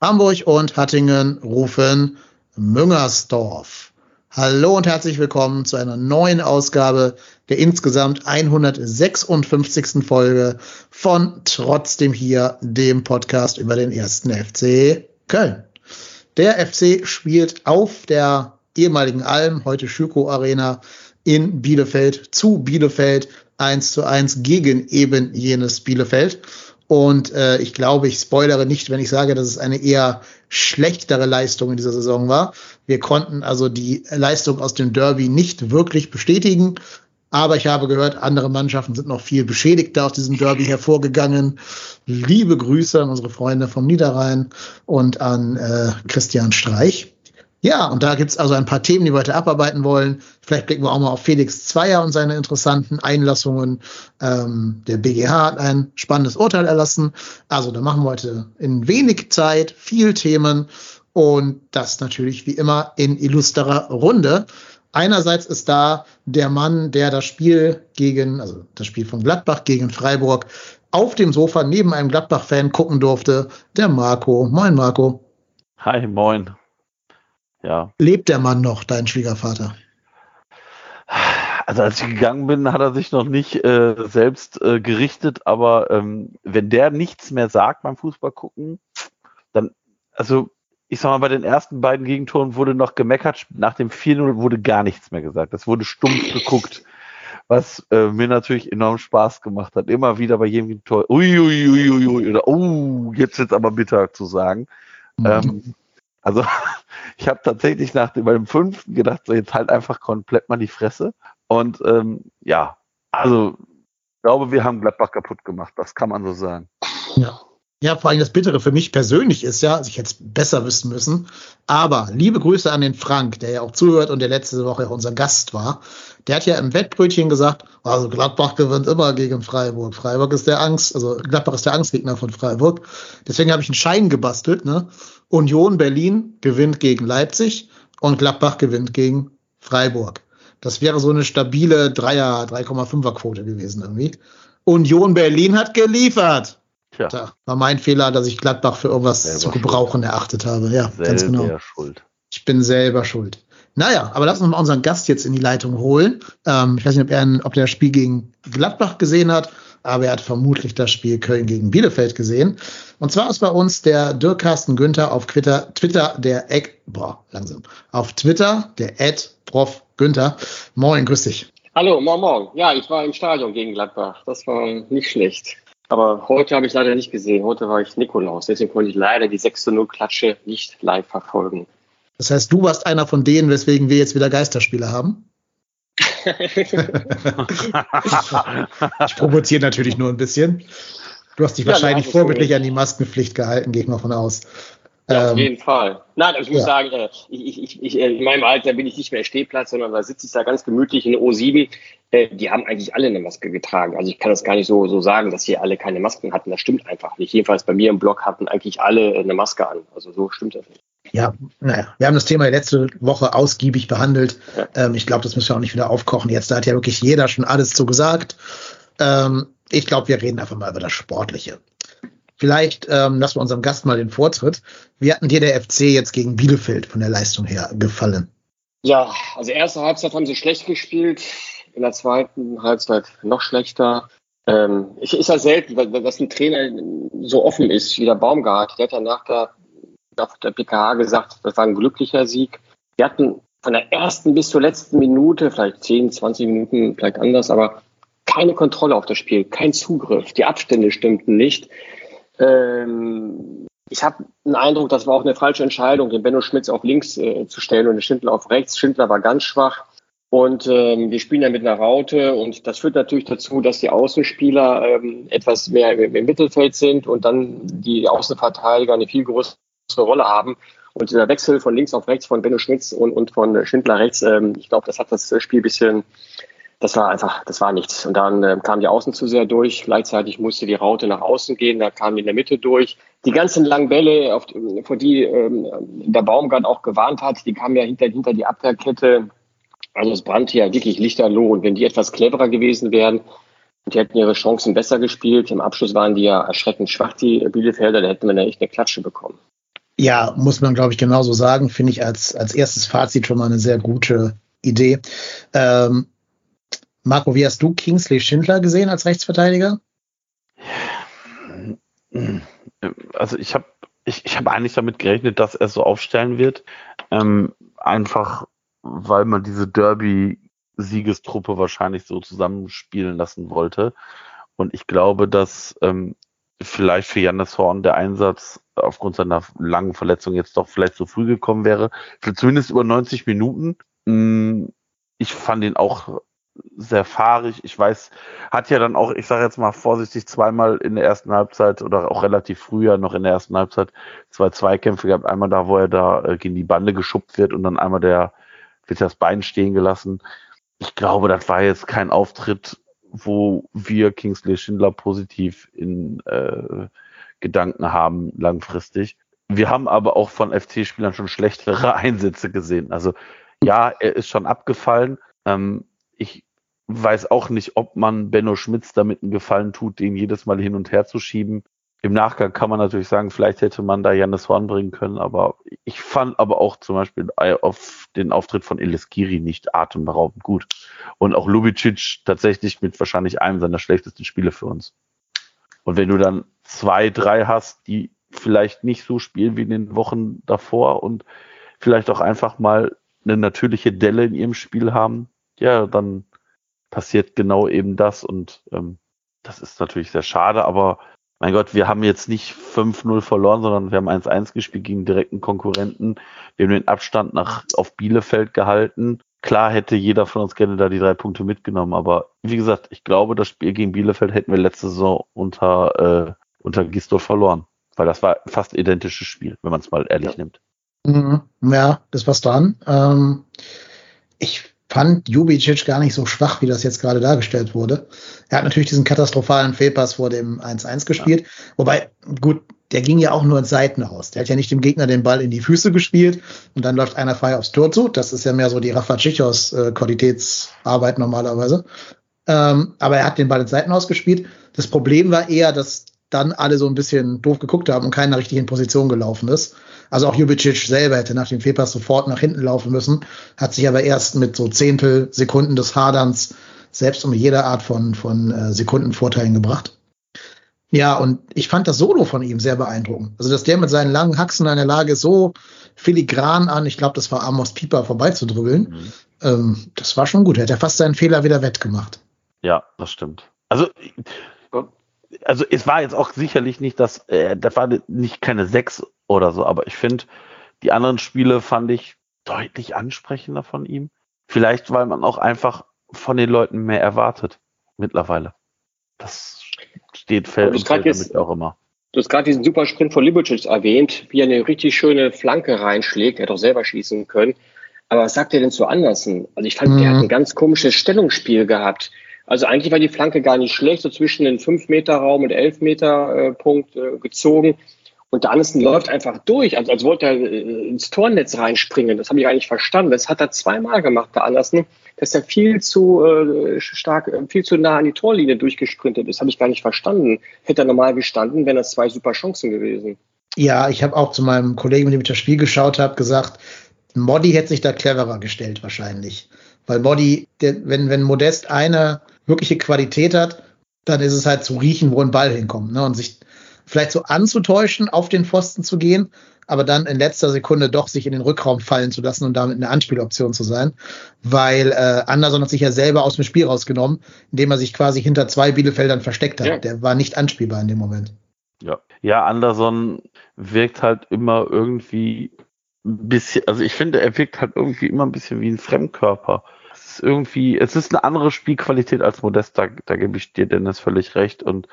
Hamburg und Hattingen rufen Müngersdorf. Hallo und herzlich willkommen zu einer neuen Ausgabe der insgesamt 156. Folge von Trotzdem hier, dem Podcast über den ersten FC Köln. Der FC spielt auf der ehemaligen Alm, heute Schüko Arena in Bielefeld zu Bielefeld 1 zu 1 gegen eben jenes Bielefeld. Und äh, ich glaube, ich spoilere nicht, wenn ich sage, dass es eine eher schlechtere Leistung in dieser Saison war. Wir konnten also die Leistung aus dem Derby nicht wirklich bestätigen. Aber ich habe gehört, andere Mannschaften sind noch viel beschädigter aus diesem Derby hervorgegangen. Liebe Grüße an unsere Freunde vom Niederrhein und an äh, Christian Streich. Ja, und da gibt's also ein paar Themen, die wir heute abarbeiten wollen. Vielleicht blicken wir auch mal auf Felix Zweier und seine interessanten Einlassungen. Ähm, der BGH hat ein spannendes Urteil erlassen. Also da machen wir heute in wenig Zeit viel Themen und das natürlich wie immer in illustrer Runde. Einerseits ist da der Mann, der das Spiel gegen, also das Spiel von Gladbach gegen Freiburg auf dem Sofa neben einem Gladbach-Fan gucken durfte, der Marco. Moin Marco. Hi, moin. Ja. Lebt der Mann noch, dein Schwiegervater? Also als ich gegangen bin, hat er sich noch nicht äh, selbst äh, gerichtet, aber ähm, wenn der nichts mehr sagt beim Fußball gucken, dann, also ich sag mal, bei den ersten beiden Gegentoren wurde noch gemeckert, nach dem 4-0 wurde gar nichts mehr gesagt. Das wurde stumpf geguckt, was äh, mir natürlich enorm Spaß gemacht hat. Immer wieder bei jedem Tor, uiuiuiui, ui, ui, oder oh, jetzt jetzt aber bitter zu sagen. Mhm. Ähm, also ich habe tatsächlich nach dem, bei dem fünften gedacht, so jetzt halt einfach komplett mal die Fresse. Und ähm, ja, also ich glaube, wir haben Gladbach kaputt gemacht, das kann man so sagen. Ja. Ja, vor allem das Bittere für mich persönlich ist ja, also ich hätte es besser wissen müssen, aber liebe Grüße an den Frank, der ja auch zuhört und der letzte Woche auch unser Gast war. Der hat ja im Wettbrötchen gesagt, also Gladbach gewinnt immer gegen Freiburg. Freiburg ist der Angst, also Gladbach ist der Angstgegner von Freiburg. Deswegen habe ich einen Schein gebastelt, ne? Union Berlin gewinnt gegen Leipzig und Gladbach gewinnt gegen Freiburg. Das wäre so eine stabile Dreier, 3,5er Quote gewesen irgendwie. Union Berlin hat geliefert. Tja. Da war mein Fehler, dass ich Gladbach für irgendwas selber zu gebrauchen schuld. erachtet habe. Ja, selber ganz genau. Schuld. Ich bin selber schuld. Naja, aber lass uns mal unseren Gast jetzt in die Leitung holen. Ähm, ich weiß nicht, ob er, ob der das Spiel gegen Gladbach gesehen hat, aber er hat vermutlich das Spiel Köln gegen Bielefeld gesehen. Und zwar ist bei uns der Dirk Carsten Günther auf Twitter, Twitter der Eck, boah, langsam, auf Twitter der Ed Prof Günther. Moin, grüß dich. Hallo, morgen, morgen. Ja, ich war im Stadion gegen Gladbach. Das war nicht schlecht. Aber heute habe ich leider nicht gesehen. Heute war ich Nikolaus. Deswegen konnte ich leider die 6-0-Klatsche nicht live verfolgen. Das heißt, du warst einer von denen, weswegen wir jetzt wieder Geisterspiele haben? ich provoziere natürlich nur ein bisschen. Du hast dich ja, wahrscheinlich vorbildlich an die Maskenpflicht gehalten, gehe ich mal von aus. Ja, auf ähm, jeden Fall. Nein, aber ich muss ja. sagen, äh, ich, ich, ich, in meinem Alter bin ich nicht mehr Stehplatz, sondern da sitze ich da ganz gemütlich in der O7. Äh, die haben eigentlich alle eine Maske getragen. Also ich kann das gar nicht so, so sagen, dass hier alle keine Masken hatten. Das stimmt einfach nicht. Jedenfalls bei mir im Blog hatten eigentlich alle eine Maske an. Also so stimmt das nicht. Ja, naja, wir haben das Thema letzte Woche ausgiebig behandelt. Ja. Ähm, ich glaube, das müssen wir auch nicht wieder aufkochen. Jetzt da hat ja wirklich jeder schon alles zu gesagt. Ähm, ich glaube, wir reden einfach mal über das Sportliche. Vielleicht ähm, lassen wir unserem Gast mal den Vortritt. Wie hatten dir der FC jetzt gegen Bielefeld von der Leistung her gefallen? Ja, also erste Halbzeit haben sie schlecht gespielt, in der zweiten Halbzeit noch schlechter. Ähm, ich, ist ja selten, dass ein Trainer so offen ist wie der Baumgart. Der hat ja nach der, nach der PKH gesagt, das war ein glücklicher Sieg. Wir hatten von der ersten bis zur letzten Minute, vielleicht 10, 20 Minuten, vielleicht anders, aber keine Kontrolle auf das Spiel, kein Zugriff. Die Abstände stimmten nicht. Ähm, ich habe einen Eindruck, das war auch eine falsche Entscheidung, den Benno Schmitz auf links äh, zu stellen und den Schindler auf rechts. Schindler war ganz schwach. Und ähm, wir spielen ja mit einer Raute und das führt natürlich dazu, dass die Außenspieler ähm, etwas mehr im, im Mittelfeld sind und dann die Außenverteidiger eine viel größere Rolle haben. Und der Wechsel von links auf rechts von Benno Schmitz und, und von Schindler rechts, ähm, ich glaube, das hat das Spiel ein bisschen das war einfach, das war nichts. Und dann äh, kam die Außen zu sehr durch. Gleichzeitig musste die Raute nach außen gehen, da kam die in der Mitte durch. Die ganzen langen Bälle, auf, vor die ähm, der Baumgart auch gewarnt hat, die kamen ja hinter, hinter die Abwehrkette. Also es brannte ja wirklich lichterloh. Und wenn die etwas cleverer gewesen wären, und die hätten ihre Chancen besser gespielt. Im Abschluss waren die ja erschreckend schwach, die Bielefelder. Da hätten wir ja echt eine Klatsche bekommen. Ja, muss man, glaube ich, genauso sagen. Finde ich als, als erstes Fazit schon mal eine sehr gute Idee. Ähm, Marco, wie hast du Kingsley Schindler gesehen als Rechtsverteidiger? Also ich habe ich, ich hab eigentlich damit gerechnet, dass er so aufstellen wird. Ähm, einfach weil man diese Derby-Siegestruppe wahrscheinlich so zusammenspielen lassen wollte. Und ich glaube, dass ähm, vielleicht für Jannis Horn der Einsatz aufgrund seiner langen Verletzung jetzt doch vielleicht zu früh gekommen wäre. Für zumindest über 90 Minuten. Hm, ich fand ihn auch sehr fahrig. Ich weiß, hat ja dann auch, ich sage jetzt mal vorsichtig, zweimal in der ersten Halbzeit oder auch relativ früher noch in der ersten Halbzeit zwei Zweikämpfe gehabt. Einmal da, wo er da äh, gegen die Bande geschuppt wird und dann einmal der wird das Bein stehen gelassen. Ich glaube, das war jetzt kein Auftritt, wo wir Kingsley Schindler positiv in äh, Gedanken haben langfristig. Wir haben aber auch von FC-Spielern schon schlechtere Einsätze gesehen. Also ja, er ist schon abgefallen. Ähm, ich weiß auch nicht, ob man Benno Schmitz damit einen Gefallen tut, den jedes Mal hin und her zu schieben. Im Nachgang kann man natürlich sagen, vielleicht hätte man da Janis Horn bringen können, aber ich fand aber auch zum Beispiel auf den Auftritt von Eliskiri nicht atemberaubend gut. Und auch Lubicic tatsächlich mit wahrscheinlich einem seiner schlechtesten Spiele für uns. Und wenn du dann zwei, drei hast, die vielleicht nicht so spielen wie in den Wochen davor und vielleicht auch einfach mal eine natürliche Delle in ihrem Spiel haben, ja, dann passiert genau eben das und ähm, das ist natürlich sehr schade, aber mein Gott, wir haben jetzt nicht 5-0 verloren, sondern wir haben 1-1 gespielt gegen direkten Konkurrenten. Wir haben den Abstand nach, auf Bielefeld gehalten. Klar hätte jeder von uns gerne da die drei Punkte mitgenommen, aber wie gesagt, ich glaube, das Spiel gegen Bielefeld hätten wir letzte Saison unter, äh, unter Gisdol verloren. Weil das war fast identisches Spiel, wenn man es mal ehrlich ja. nimmt. Mhm. Ja, das war's dran. Ähm, ich fand Jubicic gar nicht so schwach, wie das jetzt gerade dargestellt wurde. Er hat natürlich diesen katastrophalen Fehlpass vor dem 1-1 gespielt. Ja. Wobei, gut, der ging ja auch nur ins Seiten aus. Der hat ja nicht dem Gegner den Ball in die Füße gespielt und dann läuft einer frei aufs Tor zu. Das ist ja mehr so die Rafa Chichos äh, Qualitätsarbeit normalerweise. Ähm, aber er hat den Ball ins Seiten ausgespielt. Das Problem war eher, dass dann alle so ein bisschen doof geguckt haben und keiner richtig in Position gelaufen ist. Also auch Jubicic selber hätte nach dem Fehlpass sofort nach hinten laufen müssen, hat sich aber erst mit so Zehntel Sekunden des Haderns selbst um jede Art von, von äh, Sekundenvorteilen gebracht. Ja, und ich fand das Solo von ihm sehr beeindruckend. Also, dass der mit seinen langen Haxen in der Lage ist, so filigran an, ich glaube, das war Amos Pieper, vorbeizudribbeln. Mhm. Ähm, das war schon gut. Er hat ja fast seinen Fehler wieder wettgemacht. Ja, das stimmt. Also, also es war jetzt auch sicherlich nicht das, äh, das war nicht keine sechs oder so, aber ich finde, die anderen Spiele fand ich deutlich ansprechender von ihm. Vielleicht, weil man auch einfach von den Leuten mehr erwartet mittlerweile. Das steht fällt und fällt damit auch immer. Du hast gerade diesen super Sprint von Libocic erwähnt, wie er eine richtig schöne Flanke reinschlägt. Er hätte auch selber schießen können. Aber was sagt er denn zu Andersen? Also ich fand, mhm. der hat ein ganz komisches Stellungsspiel gehabt. Also eigentlich war die Flanke gar nicht schlecht, so zwischen den 5-Meter-Raum und 11-Meter-Punkt äh, gezogen. Und der Andersen läuft einfach durch, also als wollte er äh, ins Tornetz reinspringen. Das habe ich eigentlich verstanden. Das hat er zweimal gemacht, der Andersen, dass er viel zu äh, stark, äh, viel zu nah an die Torlinie durchgesprintet ist. Habe ich gar nicht verstanden. Hätte er normal gestanden, wären das zwei super Chancen gewesen. Ja, ich habe auch zu meinem Kollegen, mit dem ich das Spiel geschaut habe, gesagt, Modi hätte sich da cleverer gestellt wahrscheinlich. Weil Modi, der, wenn, wenn Modest eine wirkliche Qualität hat, dann ist es halt zu riechen, wo ein Ball hinkommt. Ne? Und sich vielleicht so anzutäuschen, auf den Pfosten zu gehen, aber dann in letzter Sekunde doch sich in den Rückraum fallen zu lassen und damit eine Anspieloption zu sein. Weil äh, Anderson hat sich ja selber aus dem Spiel rausgenommen, indem er sich quasi hinter zwei Bielefeldern versteckt hat. Ja. Der war nicht anspielbar in dem Moment. Ja, Ja, Anderson wirkt halt immer irgendwie ein bisschen, also ich finde, er wirkt halt irgendwie immer ein bisschen wie ein Fremdkörper. Ist irgendwie, es ist eine andere Spielqualität als Modest, da, da gebe ich dir Dennis völlig recht und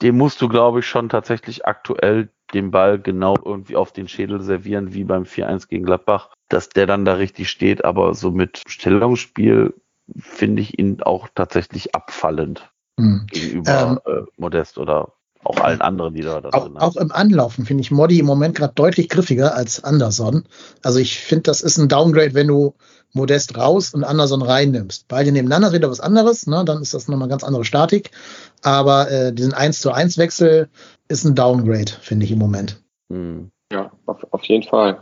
dem musst du, glaube ich, schon tatsächlich aktuell den Ball genau irgendwie auf den Schädel servieren, wie beim 4-1 gegen Gladbach, dass der dann da richtig steht, aber so mit Stellungsspiel finde ich ihn auch tatsächlich abfallend Hm. gegenüber äh, Modest oder auch allen anderen, die da, da Auch, drin auch haben. im Anlaufen finde ich Modi im Moment gerade deutlich griffiger als Anderson. Also ich finde, das ist ein Downgrade, wenn du Modest raus und Anderson reinnimmst. Beide nebeneinander ist wieder was anderes, ne? dann ist das nochmal ganz andere Statik. Aber äh, diesen 1 zu 1 Wechsel ist ein Downgrade, finde ich im Moment. Hm. Ja, auf, auf jeden Fall.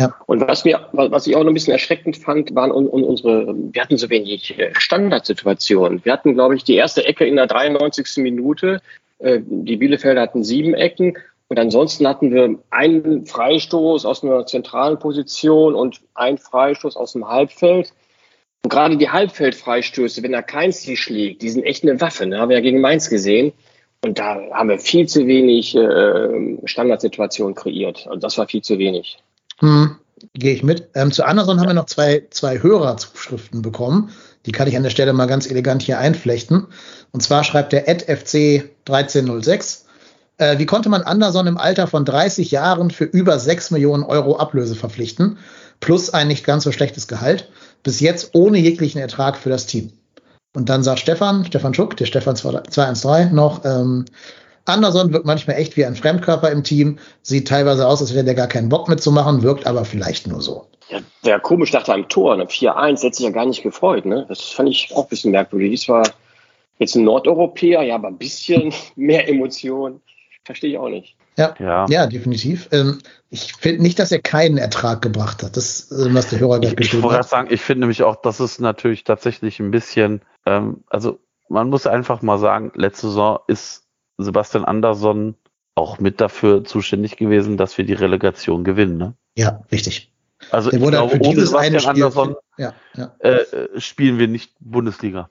Ja. Und was mir, was ich auch noch ein bisschen erschreckend fand, waren un, un, unsere, wir hatten so wenig äh, Standardsituationen. Wir hatten, glaube ich, die erste Ecke in der 93. Minute. Äh, Die Bielefelder hatten sieben Ecken. Und ansonsten hatten wir einen Freistoß aus einer zentralen Position und einen Freistoß aus dem Halbfeld. Und gerade die Halbfeldfreistöße, wenn da keins die schlägt, die sind echt eine Waffe. Ne? Haben wir ja gegen Mainz gesehen. Und da haben wir viel zu wenig äh, Standardsituationen kreiert. Also das war viel zu wenig. Hm, Gehe ich mit. Ähm, zu Anderson haben wir noch zwei, zwei Hörerzuschriften bekommen. Die kann ich an der Stelle mal ganz elegant hier einflechten. Und zwar schreibt der FC 1306. Äh, wie konnte man Anderson im Alter von 30 Jahren für über 6 Millionen Euro Ablöse verpflichten? Plus ein nicht ganz so schlechtes Gehalt. Bis jetzt ohne jeglichen Ertrag für das Team. Und dann sagt Stefan, Stefan Schuck, der Stefan 213 noch, ähm, Anderson wirkt manchmal echt wie ein Fremdkörper im Team, sieht teilweise aus, als hätte er gar keinen Bock mitzumachen, wirkt aber vielleicht nur so. Ja, wäre komisch nach einem Tor, ne? 4-1, hätte sich ja gar nicht gefreut. Ne? Das fand ich auch ein bisschen merkwürdig. Das war jetzt ein Nordeuropäer, ja, aber ein bisschen mehr Emotion. Verstehe ich auch nicht. Ja, Ja. ja definitiv. Ähm, ich finde nicht, dass er keinen Ertrag gebracht hat. Das, äh, was der Hörer gerade Ich, ich geschrieben wollte gerade hat. sagen, ich finde nämlich auch, das ist natürlich tatsächlich ein bisschen, ähm, also man muss einfach mal sagen, letzte Saison ist Sebastian Andersson auch mit dafür zuständig gewesen, dass wir die Relegation gewinnen. Ne? Ja, richtig. Also Der ich wurde glaube, für ohne Sebastian. Andersson Ja, ja. äh, spielen wir nicht Bundesliga.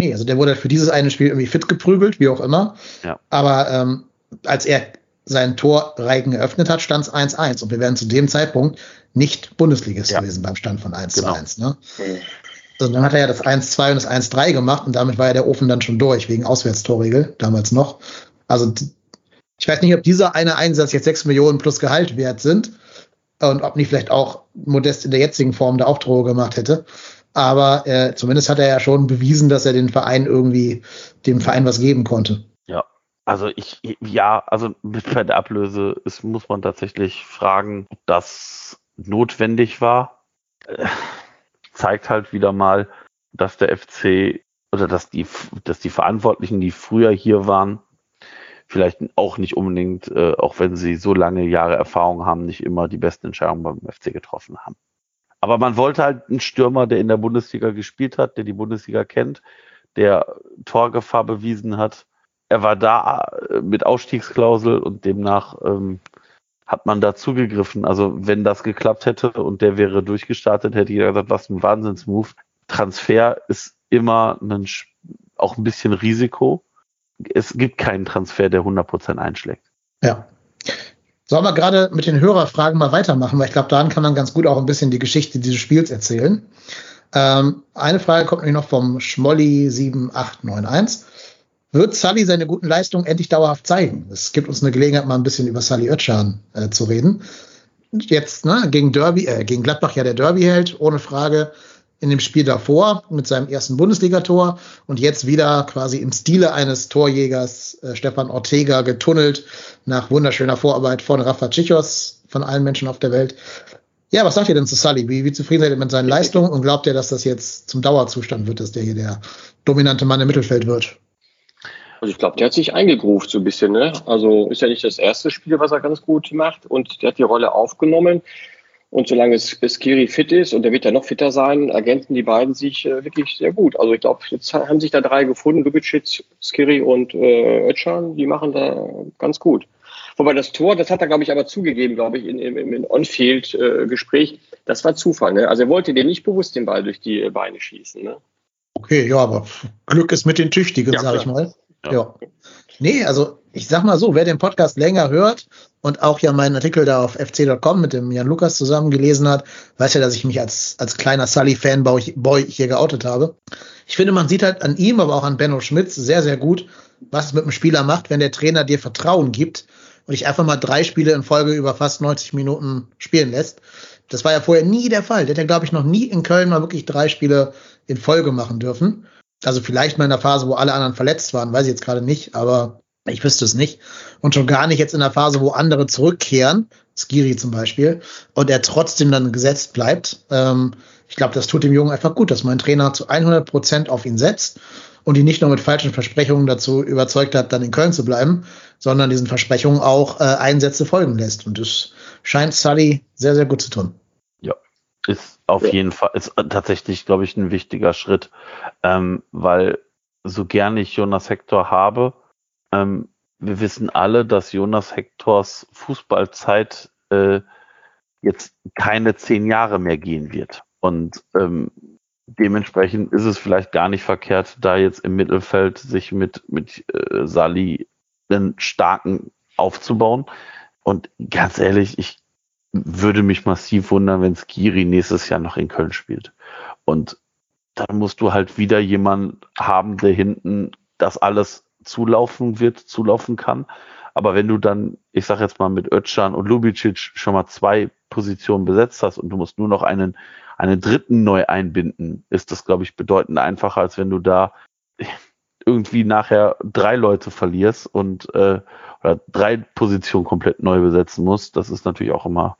Nee, also der wurde für dieses eine Spiel irgendwie fit geprügelt, wie auch immer. Ja. Aber ähm, als er sein Torreigen eröffnet hat, stand es 1-1. Und wir wären zu dem Zeitpunkt nicht Bundesligist Ja. gewesen beim Stand von 1 Genau. zu 1. Ne? Also dann hat er ja das 1-2 und das 1-3 gemacht und damit war ja der Ofen dann schon durch, wegen Auswärtstorregel damals noch. Also ich weiß nicht, ob dieser eine Einsatz jetzt 6 Millionen plus Gehalt wert sind und ob nicht vielleicht auch Modest in der jetzigen Form da auch Drohe gemacht hätte. Aber äh, zumindest hat er ja schon bewiesen, dass er den Verein irgendwie, dem Verein was geben konnte. Also ich, ja, also mit der Ablöse ist, muss man tatsächlich fragen, ob das notwendig war. Äh, zeigt halt wieder mal, dass der FC oder dass die, dass die Verantwortlichen, die früher hier waren, vielleicht auch nicht unbedingt, äh, auch wenn sie so lange Jahre Erfahrung haben, nicht immer die besten Entscheidungen beim FC getroffen haben. Aber man wollte halt einen Stürmer, der in der Bundesliga gespielt hat, der die Bundesliga kennt, der Torgefahr bewiesen hat. Er war da äh, mit Ausstiegsklausel und demnach ähm, hat man da zugegriffen. Also wenn das geklappt hätte und der wäre durchgestartet, hätte jeder gesagt, was ein Wahnsinnsmove. Transfer ist immer ein, auch ein bisschen Risiko. Es gibt keinen Transfer, der 100% einschlägt. Ja. Sollen wir gerade mit den Hörerfragen mal weitermachen, weil ich glaube, daran kann man ganz gut auch ein bisschen die Geschichte dieses Spiels erzählen. Ähm, eine Frage kommt nämlich noch vom Schmolli7891. Wird Sully seine guten Leistungen endlich dauerhaft zeigen? Es gibt uns eine Gelegenheit, mal ein bisschen über Sully Özcan äh, zu reden. Jetzt ne, gegen Derby, äh, gegen Gladbach ja der Derby-Held, ohne Frage. In dem Spiel davor mit seinem ersten Bundesligator und jetzt wieder quasi im Stile eines Torjägers äh, Stefan Ortega getunnelt nach wunderschöner Vorarbeit von Rafa Chichos, von allen Menschen auf der Welt. Ja, was sagt ihr denn zu Sully? Wie, wie zufrieden seid ihr mit seinen Leistungen und glaubt ihr, dass das jetzt zum Dauerzustand wird, dass der hier der dominante Mann im Mittelfeld wird? Also ich glaube, der hat sich eingegruft so ein bisschen. Ne? Also ist ja nicht das erste Spiel, was er ganz gut macht. Und der hat die Rolle aufgenommen. Und solange es Skiri fit ist, und der wird ja noch fitter sein, ergänzen die beiden sich äh, wirklich sehr gut. Also ich glaube, jetzt haben sich da drei gefunden, Lubicic, Skiri und äh, Özcan, die machen da ganz gut. Wobei das Tor, das hat er, glaube ich, aber zugegeben, glaube ich, in, im, im On-Field-Gespräch, das war Zufall. Ne? Also er wollte den nicht bewusst den Ball durch die Beine schießen. Ne? Okay, ja, aber Glück ist mit den Tüchtigen, Ja, sag ich mal. Ja. Ja. Nee, also ich sag mal so, wer den Podcast länger hört und auch ja meinen Artikel da auf fc.com mit dem Jan Lukas zusammen gelesen hat, weiß ja, dass ich mich als, als kleiner Sully-Fanboy hier geoutet habe. Ich finde, man sieht halt an ihm, aber auch an Benno Schmitz sehr, sehr gut, was es mit dem Spieler macht, wenn der Trainer dir Vertrauen gibt und dich einfach mal drei Spiele in Folge über fast 90 Minuten spielen lässt. Das war ja vorher nie der Fall. Der hat ja, glaube ich, noch nie in Köln mal wirklich drei Spiele in Folge machen dürfen. Also vielleicht mal in der Phase, wo alle anderen verletzt waren, weiß ich jetzt gerade nicht, aber ich wüsste es nicht. Und schon gar nicht jetzt in der Phase, wo andere zurückkehren, Skiri zum Beispiel, und er trotzdem dann gesetzt bleibt. Ähm, ich glaube, das tut dem Jungen einfach gut, dass mein Trainer zu 100 Prozent auf ihn setzt und ihn nicht nur mit falschen Versprechungen dazu überzeugt hat, dann in Köln zu bleiben, sondern diesen Versprechungen auch äh, Einsätze folgen lässt. Und das scheint Sully sehr, sehr gut zu tun. Ja, ist auf ja. jeden Fall, ist tatsächlich, glaube ich, ein wichtiger Schritt, ähm, weil so gern ich Jonas Hector habe, ähm, wir wissen alle, dass Jonas Hektors Fußballzeit äh, jetzt keine zehn Jahre mehr gehen wird. Und ähm, dementsprechend ist es vielleicht gar nicht verkehrt, da jetzt im Mittelfeld sich mit, mit äh, Sali einen starken aufzubauen. Und ganz ehrlich, ich würde mich massiv wundern, wenn Skiri nächstes Jahr noch in Köln spielt. Und dann musst du halt wieder jemanden haben, der hinten das alles zulaufen wird, zulaufen kann. Aber wenn du dann, ich sag jetzt mal, mit Özcan und Lubicic schon mal zwei Positionen besetzt hast und du musst nur noch einen, einen dritten neu einbinden, ist das, glaube ich, bedeutend einfacher, als wenn du da irgendwie nachher drei Leute verlierst und äh, oder drei Positionen komplett neu besetzen musst. Das ist natürlich auch immer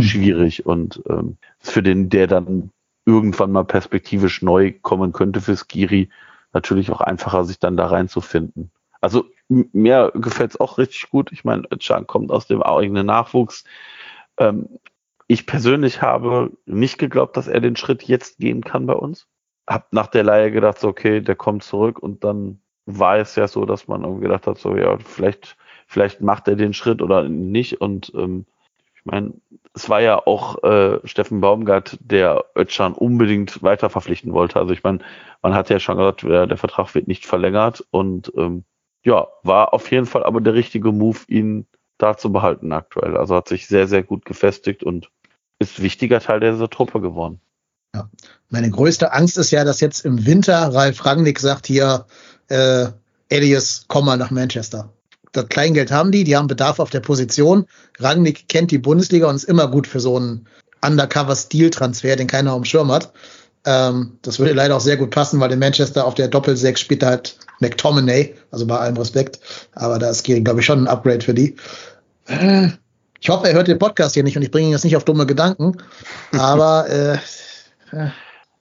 schwierig und ähm, für den, der dann irgendwann mal perspektivisch neu kommen könnte für Skiri, natürlich auch einfacher, sich dann da reinzufinden. Also mir gefällt es auch richtig gut. Ich meine, Özcan kommt aus dem eigenen Nachwuchs. Ähm, ich persönlich habe nicht geglaubt, dass er den Schritt jetzt gehen kann bei uns. Hab nach der Leihe gedacht, so, okay, der kommt zurück und dann war es ja so, dass man irgendwie gedacht hat, so, ja, vielleicht, vielleicht macht er den Schritt oder nicht. Und ähm, meine, es war ja auch äh, Steffen Baumgart, der Özcan unbedingt weiter verpflichten wollte. Also ich meine, man hat ja schon gesagt, der, der Vertrag wird nicht verlängert und ähm, ja, war auf jeden Fall aber der richtige Move, ihn da zu behalten aktuell. Also hat sich sehr, sehr gut gefestigt und ist wichtiger Teil dieser Truppe geworden. Ja. Meine größte Angst ist ja, dass jetzt im Winter Ralf Rangnick sagt hier, äh, Elias, komm mal nach Manchester. Das Kleingeld haben die, die haben Bedarf auf der Position. Rangnick kennt die Bundesliga und ist immer gut für so einen Undercover-Stil-Transfer, den keiner auf dem Schirm hat. Ähm, das würde leider auch sehr gut passen, weil in Manchester auf der Doppelsechs spielt halt McTominay, also bei allem Respekt. Aber da ist Gehring, glaube ich, schon ein Upgrade für die. Äh, ich hoffe, er hört den Podcast hier nicht und ich bringe ihn jetzt nicht auf dumme Gedanken. Aber äh, äh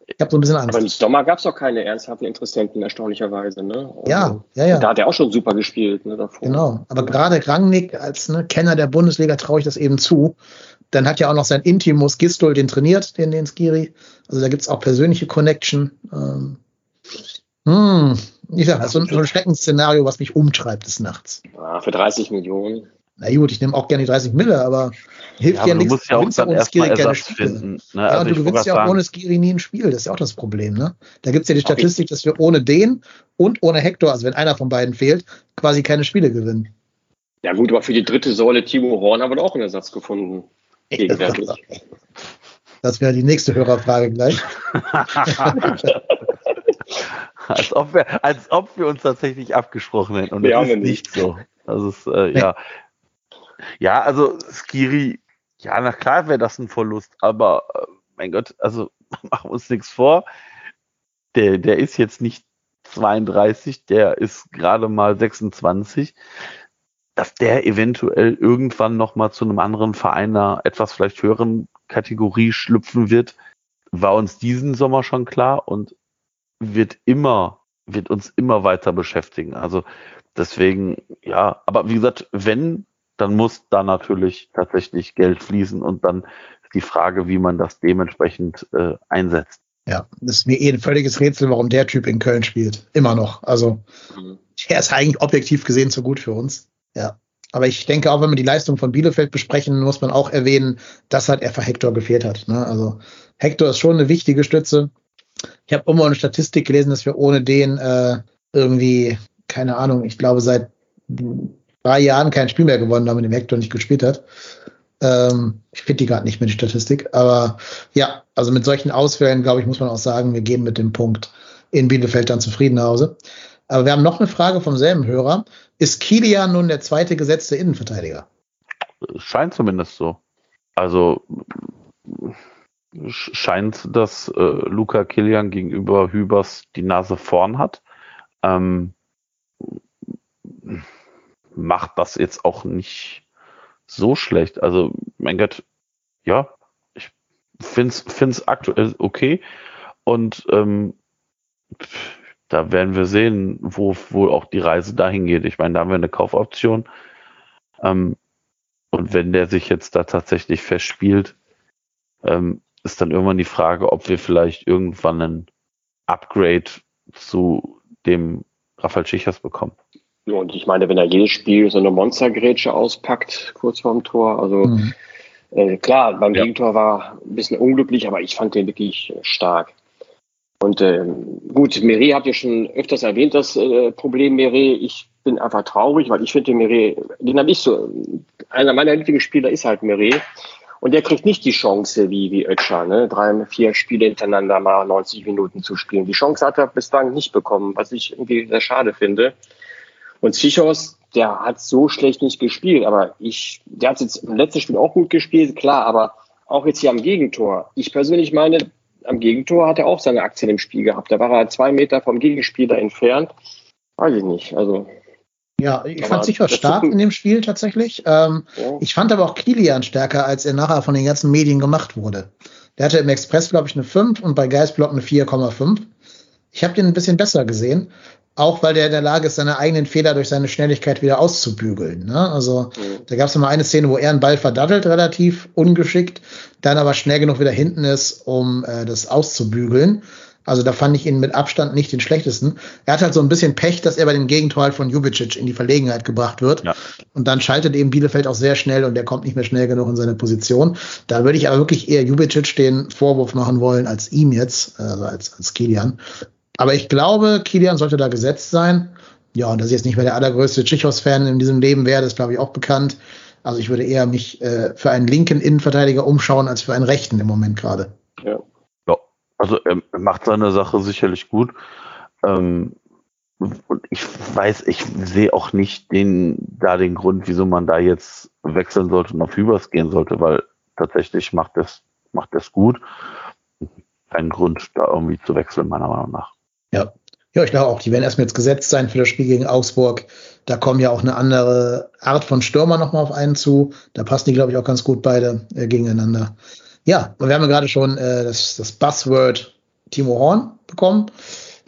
ich habe so ein bisschen Angst. Aber im Sommer gab es doch keine ernsthaften Interessenten, erstaunlicherweise. Ne? ja, ja, ja. Da hat er auch schon super gespielt. Ne, davor. Genau, aber gerade Rangnick als ne, Kenner der Bundesliga traue ich das eben zu. Dann hat ja auch noch sein Intimus Gistol den trainiert, den, den Skiri. Also da gibt es auch persönliche Connection. Ähm, hm, ich sag, das ist so ein, so ein Schreckensszenario, was mich umtreibt des Nachts. Ja, für 30 Millionen. Na gut, ich nehme auch gerne die 30 Mille, aber hilft ja, ja nichts. Du musst ja auch dann erstmal Ersatz finden. Ne? Ja, also und du gewinnst ja auch ohne Skiri nie ein Spiel. Das ist ja auch das Problem. Ne? Da gibt's ja die Statistik, dass wir ohne den und ohne Hector, also wenn einer von beiden fehlt, quasi keine Spiele gewinnen. Ja gut, aber für die dritte Säule Timo Horn haben wir auch einen Ersatz gefunden. Gegenwärtig. Das wäre die nächste Hörerfrage gleich. als, ob wir, als ob wir uns tatsächlich abgesprochen hätten. Und das ist nicht so. Das ist, äh, nee. ja. Ja, also Skiri, ja, na klar wäre das ein Verlust, aber äh, mein Gott, also machen wir uns nichts vor. Der, der ist jetzt nicht 32, der ist gerade mal 26. Dass der eventuell irgendwann nochmal zu einem anderen Verein einer etwas vielleicht höheren Kategorie schlüpfen wird, war uns diesen Sommer schon klar und wird immer, wird uns immer weiter beschäftigen. Also deswegen, ja, aber wie gesagt, wenn dann muss da natürlich tatsächlich Geld fließen und dann ist die Frage, wie man das dementsprechend äh, einsetzt. Ja, das ist mir eh ein völliges Rätsel, warum der Typ in Köln spielt. Immer noch. Also, mhm. er ist eigentlich objektiv gesehen zu gut für uns. Ja. Aber ich denke auch, wenn wir die Leistung von Bielefeld besprechen, muss man auch erwähnen, dass halt einfach Hector gefehlt hat. Ne? Also, Hector ist schon eine wichtige Stütze. Ich habe immer eine Statistik gelesen, dass wir ohne den äh, irgendwie, keine Ahnung, ich glaube seit drei Jahren kein Spiel mehr gewonnen, da mit dem Hector nicht gespielt hat. Ähm, ich finde die gerade nicht mit der Statistik, aber ja, also mit solchen Ausfällen, glaube ich, muss man auch sagen, wir gehen mit dem Punkt in Bielefeld dann zufrieden nach Hause. Aber wir haben noch eine Frage vom selben Hörer. Ist Kilian nun der zweite gesetzte Innenverteidiger? Scheint zumindest so. Also scheint, dass äh, Luca Kilian gegenüber Hübers die Nase vorn hat. Ähm, macht das jetzt auch nicht so schlecht. Also, mein Gott, ja, ich finde es aktuell okay. Und ähm, da werden wir sehen, wo, wo auch die Reise dahin geht. Ich meine, da haben wir eine Kaufoption. Ähm, und wenn der sich jetzt da tatsächlich festspielt, ähm, ist dann irgendwann die Frage, ob wir vielleicht irgendwann ein Upgrade zu dem Rafael Schichers bekommen. Ja, und ich meine, wenn er jedes Spiel so eine Monstergrätsche auspackt, kurz vorm Tor, also mhm. äh, klar, beim ja. Gegentor war ein bisschen unglücklich, aber ich fand den wirklich stark. Und äh, gut, Meret habt ihr schon öfters erwähnt, das äh, Problem Meret. Ich bin einfach traurig, weil ich finde Meret, den habe ich so, einer meiner Lieblingsspieler ist halt Meret. Und der kriegt nicht die Chance wie, wie Ötscher, ne? drei, vier Spiele hintereinander mal 90 Minuten zu spielen. Die Chance hat er bislang nicht bekommen, was ich irgendwie sehr schade finde. Und Zichos, der hat so schlecht nicht gespielt, aber ich, der hat jetzt im letzten Spiel auch gut gespielt, klar, aber auch jetzt hier am Gegentor. Ich persönlich meine, am Gegentor hat er auch seine Aktien im Spiel gehabt. Da war er zwei Meter vom Gegenspieler entfernt. Weiß ich nicht. Also ja, ich fand sicher stark in dem Spiel tatsächlich. Ähm, ja. Ich fand aber auch Kilian stärker, als er nachher von den ganzen Medien gemacht wurde. Der hatte im Express, glaube ich, eine 5 und bei Geistblock eine 4,5. Ich habe den ein bisschen besser gesehen, auch weil der in der Lage ist, seine eigenen Fehler durch seine Schnelligkeit wieder auszubügeln. Ne? Also mhm. da gab es mal eine Szene, wo er einen Ball verdattelt, relativ ungeschickt, dann aber schnell genug wieder hinten ist, um äh, das auszubügeln. Also da fand ich ihn mit Abstand nicht den schlechtesten. Er hat halt so ein bisschen Pech, dass er bei dem Gegentor halt von Jubicic in die Verlegenheit gebracht wird. Ja. Und dann schaltet eben Bielefeld auch sehr schnell und er kommt nicht mehr schnell genug in seine Position. Da würde ich aber wirklich eher Jubicic den Vorwurf machen wollen als ihm jetzt, also als, als Kilian. Aber ich glaube, Kilian sollte da gesetzt sein. Ja, und dass ich jetzt nicht mehr der allergrößte Tschichos-Fan in diesem Leben wäre, ist, glaube ich, auch bekannt. Also ich würde eher mich äh, für einen linken Innenverteidiger umschauen, als für einen rechten im Moment gerade. Ja. Also er macht seine Sache sicherlich gut. Ähm, und ich weiß, ich sehe auch nicht den, da den Grund, wieso man da jetzt wechseln sollte und auf Hübers gehen sollte, weil tatsächlich macht das, macht das gut. Kein Grund, da irgendwie zu wechseln, meiner Meinung nach. Ja. Ja, ich glaube auch, die werden erstmal jetzt gesetzt sein für das Spiel gegen Augsburg. Da kommen ja auch eine andere Art von Stürmer nochmal auf einen zu. Da passen die, glaube ich, auch ganz gut beide äh, gegeneinander. Ja, wir haben ja gerade schon äh, das, das Buzzword Timo Horn bekommen.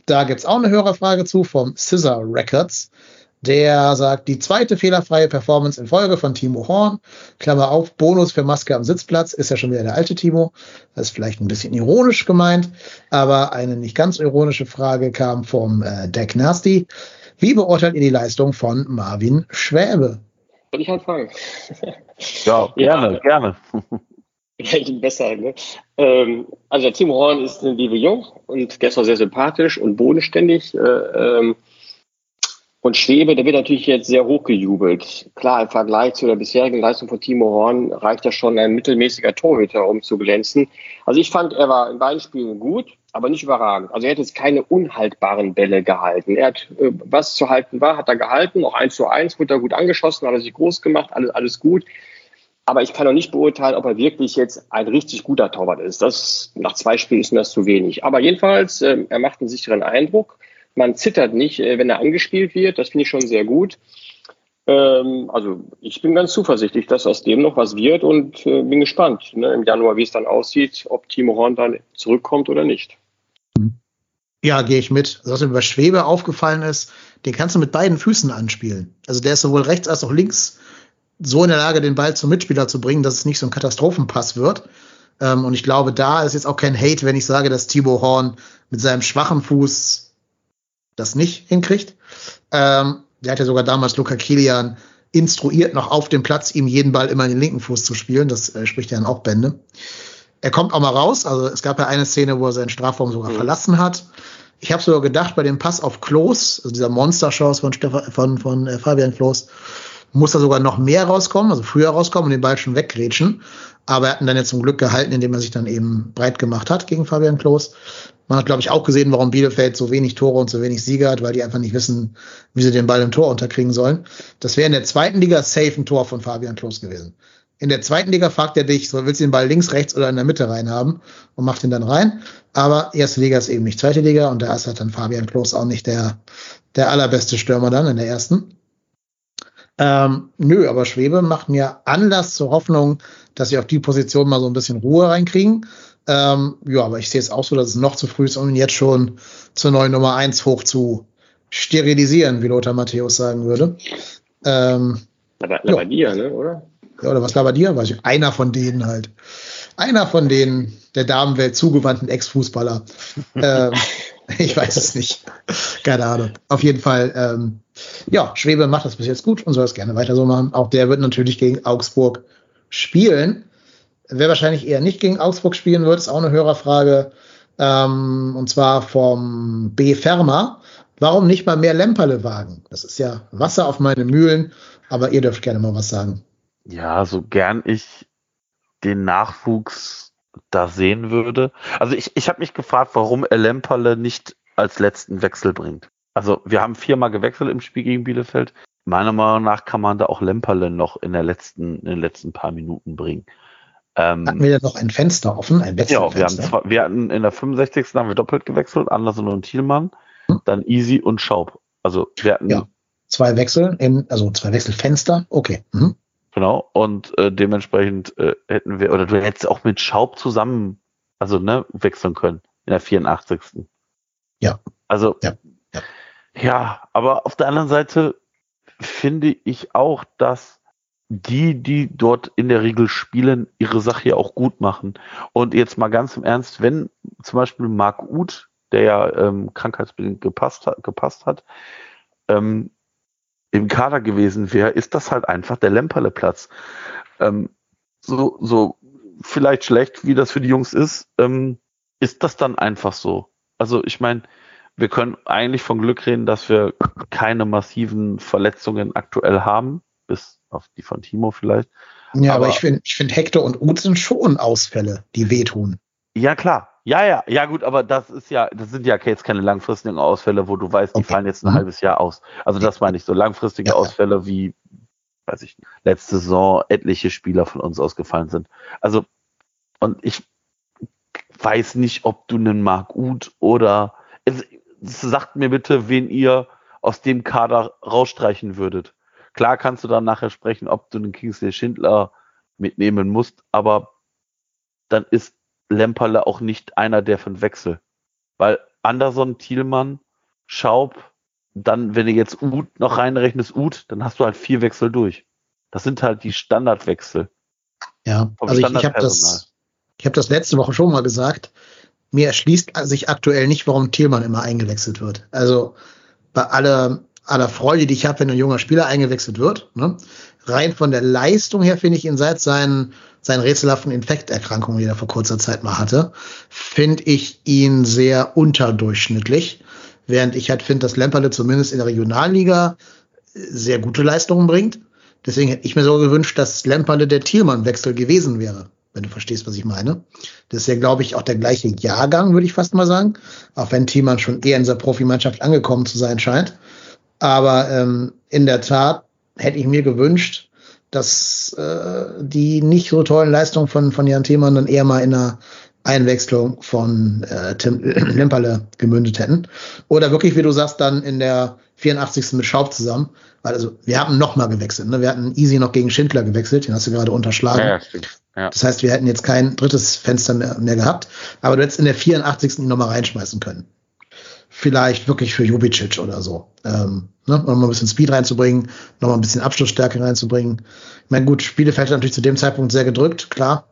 Da gibt's auch eine Hörerfrage zu vom Scissor Records. Der sagt, die zweite fehlerfreie Performance in Folge von Timo Horn, Klammer auf, Bonus für Maske am Sitzplatz, ist ja schon wieder der alte Timo. Das ist vielleicht ein bisschen ironisch gemeint, aber eine nicht ganz ironische Frage kam vom äh, Deck Nasty. Wie beurteilt ihr die Leistung von Marvin Schwäbe? Soll ich anfangen? ja, gerne, ja. gerne. besser. Ne? Ähm, also der Timo Horn ist eine liebe Jung und der ist auch sehr sympathisch und bodenständig. Äh, ähm, und Schwebe, der wird natürlich jetzt sehr hochgejubelt. Klar, im Vergleich zu der bisherigen Leistung von Timo Horn reicht ja schon ein mittelmäßiger Torhüter, um zu glänzen. Also ich fand, er war in beiden Spielen gut, aber nicht überragend. Also er hat jetzt keine unhaltbaren Bälle gehalten. Er hat, äh, was zu halten war, hat er gehalten. Auch eins zu eins wurde er gut angeschossen, hat er sich groß gemacht, alles, alles gut. Aber ich kann noch nicht beurteilen, ob er wirklich jetzt ein richtig guter Torwart ist. Das, nach zwei Spielen ist mir das zu wenig. Aber jedenfalls, äh, er macht einen sicheren Eindruck. Man zittert nicht, äh, wenn er angespielt wird. Das finde ich schon sehr gut. Ähm, also ich bin ganz zuversichtlich, dass aus dem noch was wird und äh, bin gespannt ne, im Januar, wie es dann aussieht, ob Timo Horn dann zurückkommt oder nicht. Ja, gehe ich mit. Was mir bei Schwebe aufgefallen ist, den kannst du mit beiden Füßen anspielen. Also der ist sowohl rechts als auch links so in der Lage, den Ball zum Mitspieler zu bringen, dass es nicht so ein Katastrophenpass wird. Ähm, und ich glaube, da ist jetzt auch kein Hate, wenn ich sage, dass Thibaut Horn mit seinem schwachen Fuß das nicht hinkriegt. Ähm, der hat ja sogar damals Luca Kilian instruiert, noch auf dem Platz ihm jeden Ball immer in den linken Fuß zu spielen. Das äh, spricht ja dann auch Bände. Er kommt auch mal raus. Also es gab ja eine Szene, wo er seinen Strafraum sogar mhm. verlassen hat. Ich habe sogar gedacht, bei dem Pass auf Klos, also dieser Monster-Chance von, Stefan, von, von äh, Fabian Klos, muss da sogar noch mehr rauskommen, also früher rauskommen und den Ball schon weggrätschen. Aber er hat ihn dann jetzt zum Glück gehalten, indem er sich dann eben breit gemacht hat gegen Fabian Klos. Man hat, glaube ich, auch gesehen, warum Bielefeld so wenig Tore und so wenig Sieger hat, weil die einfach nicht wissen, wie sie den Ball im Tor unterkriegen sollen. Das wäre in der zweiten Liga safe ein Tor von Fabian Klos gewesen. In der zweiten Liga fragt er dich, willst du den Ball links, rechts oder in der Mitte rein haben und macht ihn dann rein. Aber erste Liga ist eben nicht zweite Liga und da ist halt dann Fabian Klos auch nicht der, der allerbeste Stürmer dann in der ersten. Ähm, nö, aber Schwebe macht mir Anlass zur Hoffnung, dass sie auf die Position mal so ein bisschen Ruhe reinkriegen. Ähm, ja, aber ich sehe es auch so, dass es noch zu früh ist, um ihn jetzt schon zur neuen Nummer eins hoch zu sterilisieren, wie Lothar Matthäus sagen würde. Ähm, Labadia, ne, oder? Ja, oder was Labadia? Weiß ich, einer von denen halt. Einer von denen der Damenwelt zugewandten Ex-Fußballer. ähm, ich weiß es nicht. Keine Ahnung. Auf jeden Fall, ähm, ja, Schwebe macht das bis jetzt gut und soll es gerne weiter so machen. Auch der wird natürlich gegen Augsburg spielen. Wer wahrscheinlich eher nicht gegen Augsburg spielen wird, ist auch eine Hörerfrage. Ähm, und zwar vom B. Fermer. Warum nicht mal mehr Lemperle wagen? Das ist ja Wasser auf meine Mühlen, aber ihr dürft gerne mal was sagen. Ja, so gern ich den Nachwuchs da sehen würde. Also ich, ich habe mich gefragt, warum er Lemperle nicht als letzten Wechsel bringt. Also wir haben viermal gewechselt im Spiel gegen Bielefeld. Meiner Meinung nach kann man da auch Lemperle noch in der letzten, in den letzten paar Minuten bringen. Ähm, hatten wir jetzt noch ein Fenster offen, ein Ja, wir, haben zwei, wir hatten in der 65. haben wir doppelt gewechselt, Anderson und Thielmann, hm. dann Easy und Schaub. Also wir hatten ja, zwei Wechsel, in, also zwei Wechselfenster, okay. Mhm. Genau, und äh, dementsprechend äh, hätten wir, oder du hättest auch mit Schaub zusammen, also ne, wechseln können in der 84. Ja. Also, ja, ja. ja aber auf der anderen Seite finde ich auch, dass die, die dort in der Regel spielen, ihre Sache ja auch gut machen. Und jetzt mal ganz im Ernst, wenn zum Beispiel Marc Uth, der ja ähm, krankheitsbedingt gepasst hat, gepasst hat ähm, im Kader gewesen wäre, ist das halt einfach der Lemperle-Platz. Ähm, so, so vielleicht schlecht, wie das für die Jungs ist, ähm, ist das dann einfach so. Also ich meine, wir können eigentlich von Glück reden, dass wir keine massiven Verletzungen aktuell haben, bis auf die von Timo vielleicht. Ja, aber, aber ich finde, ich finde Hector und Uth sind schon Ausfälle, die wehtun. Ja, klar. Ja, ja, ja gut, aber das ist ja, das sind ja jetzt keine langfristigen Ausfälle, wo du weißt, die okay. fallen jetzt ein mhm. halbes Jahr aus. Also das meine ich so langfristige ja, Ausfälle wie, weiß ich, letzte Saison etliche Spieler von uns ausgefallen sind. Also und ich weiß nicht, ob du einen Mark Uth oder es, sagt mir bitte, wen ihr aus dem Kader rausstreichen würdet. Klar kannst du dann nachher sprechen, ob du einen Kingsley Schindler mitnehmen musst, aber dann ist Lemperle auch nicht einer der fünf Wechsel. Weil Anderson, Thielmann, Schaub, dann, wenn du jetzt Uth noch reinrechnest, Uth, dann hast du halt vier Wechsel durch. Das sind halt die Standardwechsel. Ja, also ich, ich habe das, ich habe das letzte Woche schon mal gesagt. Mir erschließt sich aktuell nicht, warum Thielmann immer eingewechselt wird. Also bei aller, aller Freude, die ich habe, wenn ein junger Spieler eingewechselt wird, ne? rein von der Leistung her finde ich ihn seit seinen seinen rätselhaften Infekterkrankungen, die er vor kurzer Zeit mal hatte, finde ich ihn sehr unterdurchschnittlich. Während ich halt finde, dass Lemperle zumindest in der Regionalliga sehr gute Leistungen bringt. Deswegen hätte ich mir so gewünscht, dass Lemperle der Thielmann-Wechsel gewesen wäre, wenn du verstehst, was ich meine. Das ist ja, glaube ich, auch der gleiche Jahrgang, würde ich fast mal sagen. Auch wenn Thielmann schon eher in dieser Profimannschaft angekommen zu sein scheint. Aber ähm, in der Tat hätte ich mir gewünscht, dass äh, die nicht so tollen Leistungen von, von Jan Thiemann dann eher mal in einer Einwechslung von äh, Tim Lemperle gemündet hätten. Oder wirklich, wie du sagst, dann in der 84. mit Schaub zusammen. Weil also wir haben noch mal gewechselt. Ne? Wir hatten Easy noch gegen Schindler gewechselt, den hast du gerade unterschlagen. Ja, stimmt. Ja. Das heißt, wir hätten jetzt kein drittes Fenster mehr, mehr gehabt. Aber du hättest in der 84. ihn noch mal reinschmeißen können vielleicht wirklich für Jubicic oder so. Ähm, ne, noch mal ein bisschen Speed reinzubringen, noch mal ein bisschen Abschlussstärke reinzubringen. Ich meine, gut, Spielefeld natürlich zu dem Zeitpunkt sehr gedrückt, klar.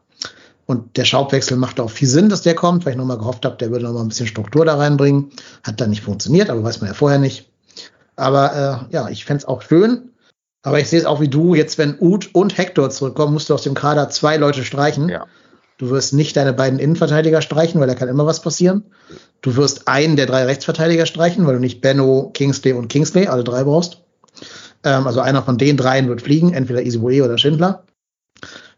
Und der Schaubwechsel macht auch viel Sinn, dass der kommt, weil ich nochmal gehofft habe, der würde nochmal ein bisschen Struktur da reinbringen. Hat dann nicht funktioniert, aber weiß man ja vorher nicht. Aber äh, ja, ich fände auch schön. Aber ich sehe es auch wie du, jetzt wenn Uth und Hector zurückkommen, musst du aus dem Kader zwei Leute streichen. Ja. Du wirst nicht deine beiden Innenverteidiger streichen, weil da kann immer was passieren. Du wirst einen der drei Rechtsverteidiger streichen, weil du nicht Benno, Kingsley und Kingsley, alle drei brauchst. Ähm, also einer von den dreien wird fliegen, entweder Isibue oder Schindler.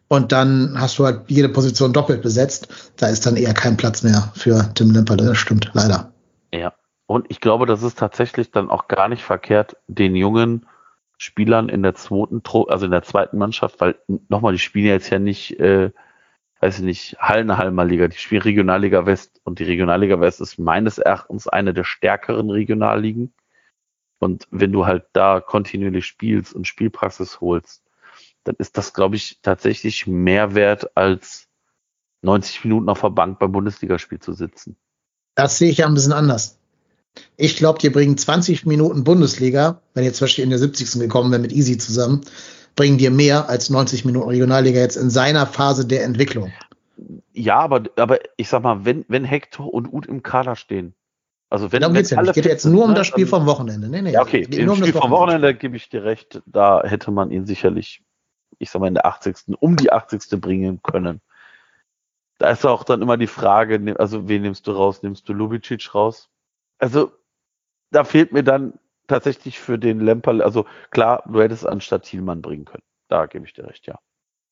Und dann hast du halt jede Position doppelt besetzt. Da ist dann eher kein Platz mehr für Tim Lemperle. Das stimmt, leider. Ja. Und ich glaube, das ist tatsächlich dann auch gar nicht verkehrt, den jungen Spielern in der zweiten, also in der zweiten Mannschaft, weil nochmal, die spielen jetzt ja nicht, äh, weiß ich nicht, Hallenhalmer-Liga, die spielen Regionalliga West und die Regionalliga West ist meines Erachtens eine der stärkeren Regionalligen. Und wenn du halt da kontinuierlich spielst und Spielpraxis holst, dann ist das, glaube ich, tatsächlich mehr wert, als 90 Minuten auf der Bank beim Bundesligaspiel zu sitzen. Das sehe ich ja ein bisschen anders. Ich glaube, die bringen 20 Minuten Bundesliga, wenn ihr zum Beispiel in der 70. gekommen wäre mit Easy zusammen, bringen dir mehr als 90 Minuten Regionalliga jetzt in seiner Phase der Entwicklung. Ja, aber, aber ich sag mal, wenn, wenn Hector und Ud im Kader stehen, also wenn, Darum wenn geht's ja nicht. Es geht jetzt nur um das Spiel vom Wochenende. Nee, nee, ja, okay, im um Spiel vom Wochenende gebe ich dir recht, da hätte man ihn sicherlich, ich sag mal, in der 80. um die 80. bringen können. Da ist auch dann immer die Frage, also wen nimmst du raus? Nimmst du Lubicic raus? Also da fehlt mir dann tatsächlich für den Lemper, also klar, du hättest anstatt Thielmann bringen können. Da gebe ich dir recht, ja.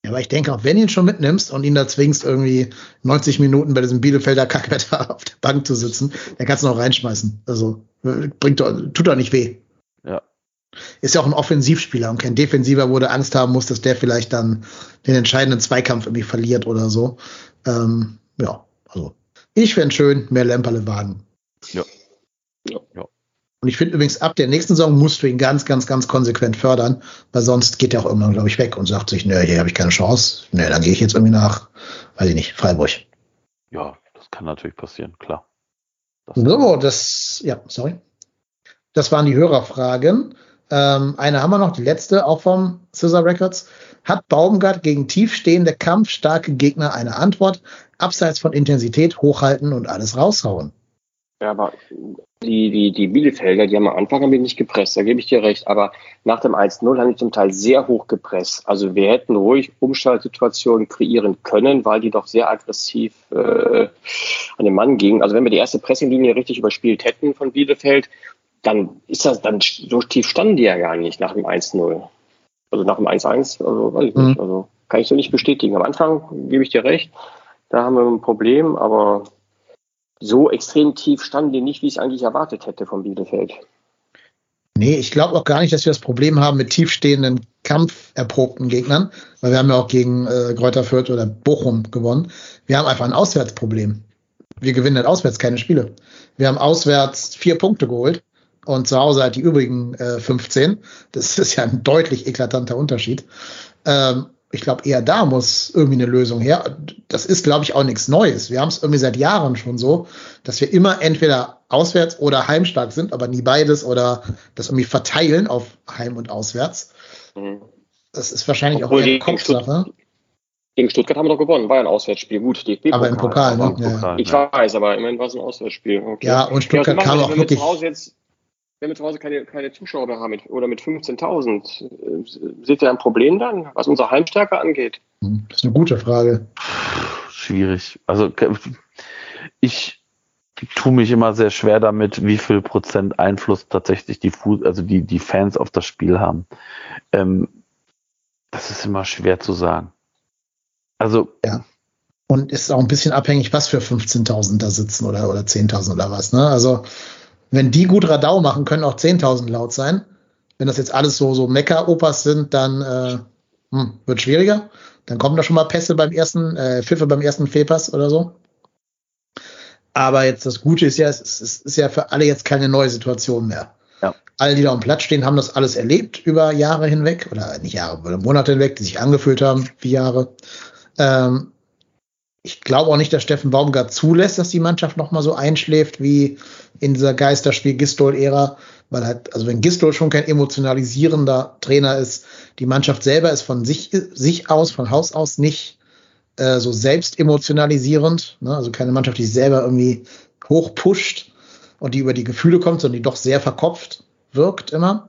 Ja, aber ich denke auch, wenn du ihn schon mitnimmst und ihn da zwingst, irgendwie 90 Minuten bei diesem Bielefelder Kackwetter auf der Bank zu sitzen, dann kannst du noch reinschmeißen. Also bringt doch, tut doch nicht weh. Ja. Ist ja auch ein Offensivspieler und kein Defensiver, wo du Angst haben musst, dass der vielleicht dann den entscheidenden Zweikampf irgendwie verliert oder so. Ähm, ja, also ich fände schön, mehr Lemperle wagen. Ja. Ja. ja. Und ich finde übrigens, ab der nächsten Saison musst du ihn ganz, ganz, ganz konsequent fördern, weil sonst geht er auch irgendwann, glaube ich, weg und sagt sich, nö, hier habe ich keine Chance. Nö, dann gehe ich jetzt irgendwie nach, weiß ich nicht, Freiburg. Ja, das kann natürlich passieren, klar. Das so, das, ja, sorry. Das waren die Hörerfragen. Ähm, eine haben wir noch, die letzte, auch vom Scissor Records. Hat Baumgart gegen tiefstehende, kampfstarke Gegner eine Antwort, abseits von Intensität hochhalten und alles raushauen? Ja, aber die, die, die Bielefelder, die haben am Anfang ein nicht gepresst, da gebe ich dir recht. Aber nach dem 1-0 haben die zum Teil sehr hoch gepresst. Also wir hätten ruhig Umschaltsituationen kreieren können, weil die doch sehr aggressiv äh, an den Mann gingen. Also wenn wir die erste Pressinglinie richtig überspielt hätten von Bielefeld, dann ist das, dann so tief standen die ja gar nicht nach dem 1-0. Also nach dem 1-1, also weiß ich nicht. Mhm. Also kann ich so nicht bestätigen. Am Anfang gebe ich dir recht, da haben wir ein Problem, aber so extrem tief standen die nicht, wie ich es eigentlich erwartet hätte von Bielefeld. Nee, ich glaube auch gar nicht, dass wir das Problem haben mit tiefstehenden, kampferprobten Gegnern, weil wir haben ja auch gegen äh, Kräuter Fürth oder Bochum gewonnen. Wir haben einfach ein Auswärtsproblem. Wir gewinnen halt auswärts keine Spiele. Wir haben auswärts vier Punkte geholt und zu Hause halt die übrigen äh, 15. Das ist ja ein deutlich eklatanter Unterschied. Ähm, ich glaube, eher da muss irgendwie eine Lösung her. Das ist, glaube ich, auch nichts Neues. Wir haben es irgendwie seit Jahren schon so, dass wir immer entweder auswärts oder heimstark sind, aber nie beides oder das irgendwie verteilen auf Heim und Auswärts. Mhm. Das ist wahrscheinlich Obwohl auch eher Kopfsache. Gegen Stuttgart haben wir doch gewonnen, war ein Auswärtsspiel. Gut, DFB aber im Pokal, ne? Ja. Ich weiß, aber immerhin war es ein Auswärtsspiel. Okay. Ja, und Stuttgart ja, kam auch wirklich. Jetzt, wenn wir zu Hause keine, keine Zuschauer mehr haben mit, oder mit 15.000, äh, seht ihr ein Problem dann, was unsere Heimstärke angeht? Hm, das ist eine gute Frage. Schwierig. Also ich tue mich immer sehr schwer damit, wie viel Prozent Einfluss tatsächlich die, Fuß also die, die Fans auf das Spiel haben. Ähm, das ist immer schwer zu sagen. Also ja. Und ist auch ein bisschen abhängig, was für 15.000 da sitzen oder, oder 10.000 oder was. Ne? Also wenn die gut Radau machen, können auch 10.000 laut sein. Wenn das jetzt alles so, so Mecker-Opas sind, dann äh, hm, wird schwieriger. Dann kommen da schon mal Pässe beim ersten, äh, Pfiffe beim ersten Fehlpass oder so. Aber jetzt das Gute ist ja, es ist, es ist ja für alle jetzt keine neue Situation mehr. Ja. Alle, die da am Platz stehen, haben das alles erlebt über Jahre hinweg, oder nicht Jahre, oder Monate hinweg, die sich angefühlt haben wie Jahre. Ähm, ich glaube auch nicht, dass Steffen Baumgart zulässt, dass die Mannschaft nochmal so einschläft wie in dieser Geisterspiel-Gistol-Ära. Weil halt, also wenn Gistol schon kein emotionalisierender Trainer ist, die Mannschaft selber ist von sich, sich aus, von Haus aus nicht äh, so selbst emotionalisierend. Ne? Also keine Mannschaft, die sich selber irgendwie hochpusht und die über die Gefühle kommt, sondern die doch sehr verkopft wirkt immer.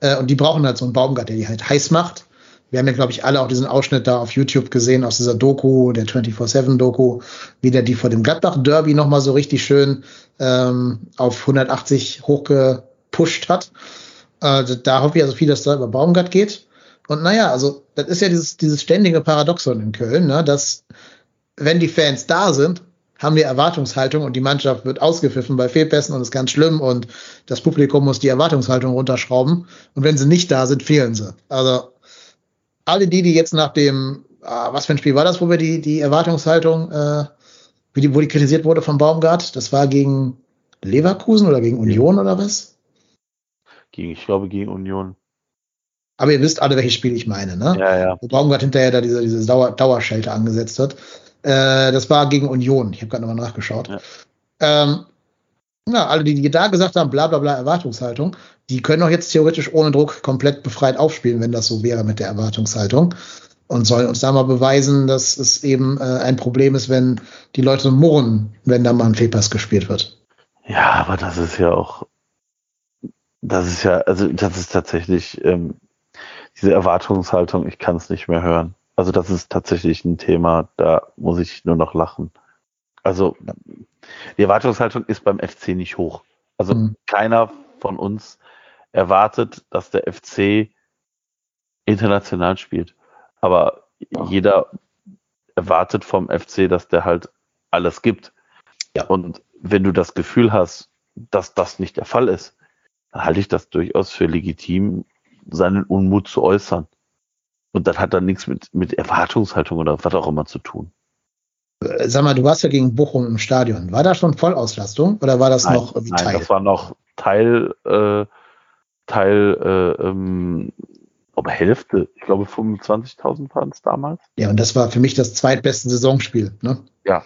Äh, und die brauchen halt so einen Baumgart, der die halt heiß macht wir haben ja, glaube ich, alle auch diesen Ausschnitt da auf YouTube gesehen aus dieser Doku, der 24-7-Doku, wie der die vor dem Gladbach-Derby nochmal so richtig schön ähm, auf 180 hochgepusht hat. Also da hoffe ich also viel, dass da über Baumgart geht. Und naja, also das ist ja dieses, dieses ständige Paradoxon in Köln, ne, dass wenn die Fans da sind, haben wir Erwartungshaltung und die Mannschaft wird ausgepfiffen bei Fehlpässen und ist ganz schlimm und das Publikum muss die Erwartungshaltung runterschrauben. Und wenn sie nicht da sind, fehlen sie. Also alle die, die jetzt nach dem, ah, was für ein Spiel war das, wo wir die, die Erwartungshaltung, äh, wie die, wo die kritisiert wurde von Baumgart, das war gegen Leverkusen oder gegen Union oder was? Gegen, ich glaube, gegen Union. Aber ihr wisst alle, welches Spiel ich meine, ne? Ja, ja. Wo Baumgart hinterher da diese, diese Dauer, Dauerschelte angesetzt hat. Äh, das war gegen Union. Ich habe gerade nochmal nachgeschaut. Ja. Ähm, na, alle, die, da gesagt haben, bla bla bla, Erwartungshaltung, die können auch jetzt theoretisch ohne Druck komplett befreit aufspielen, wenn das so wäre mit der Erwartungshaltung. Und sollen uns da mal beweisen, dass es eben äh, ein Problem ist, wenn die Leute murren, wenn da mal ein Fehlpass gespielt wird. Ja, aber das ist ja auch, das ist ja, also das ist tatsächlich ähm, diese Erwartungshaltung, ich kann es nicht mehr hören. Also das ist tatsächlich ein Thema, da muss ich nur noch lachen. Also die Erwartungshaltung ist beim FC nicht hoch. Also Mhm. keiner von uns erwartet, dass der FC international spielt. Aber jeder erwartet vom FC, dass der halt alles gibt. Ja. Und wenn du das Gefühl hast, dass das nicht der Fall ist, dann halte ich das durchaus für legitim, seinen Unmut zu äußern. Und das hat dann nichts mit, mit Erwartungshaltung oder was auch immer zu tun. Äh, Sag mal, du warst ja gegen Bochum im Stadion. War da schon Vollauslastung oder war das Nein, noch irgendwie Nein, Teil? das war noch Teil, äh, Teil, äh, ähm, aber Hälfte. Ich glaube 25.000 waren es damals. Ja, und das war für mich das zweitbeste Saisonspiel. Ne? Ja.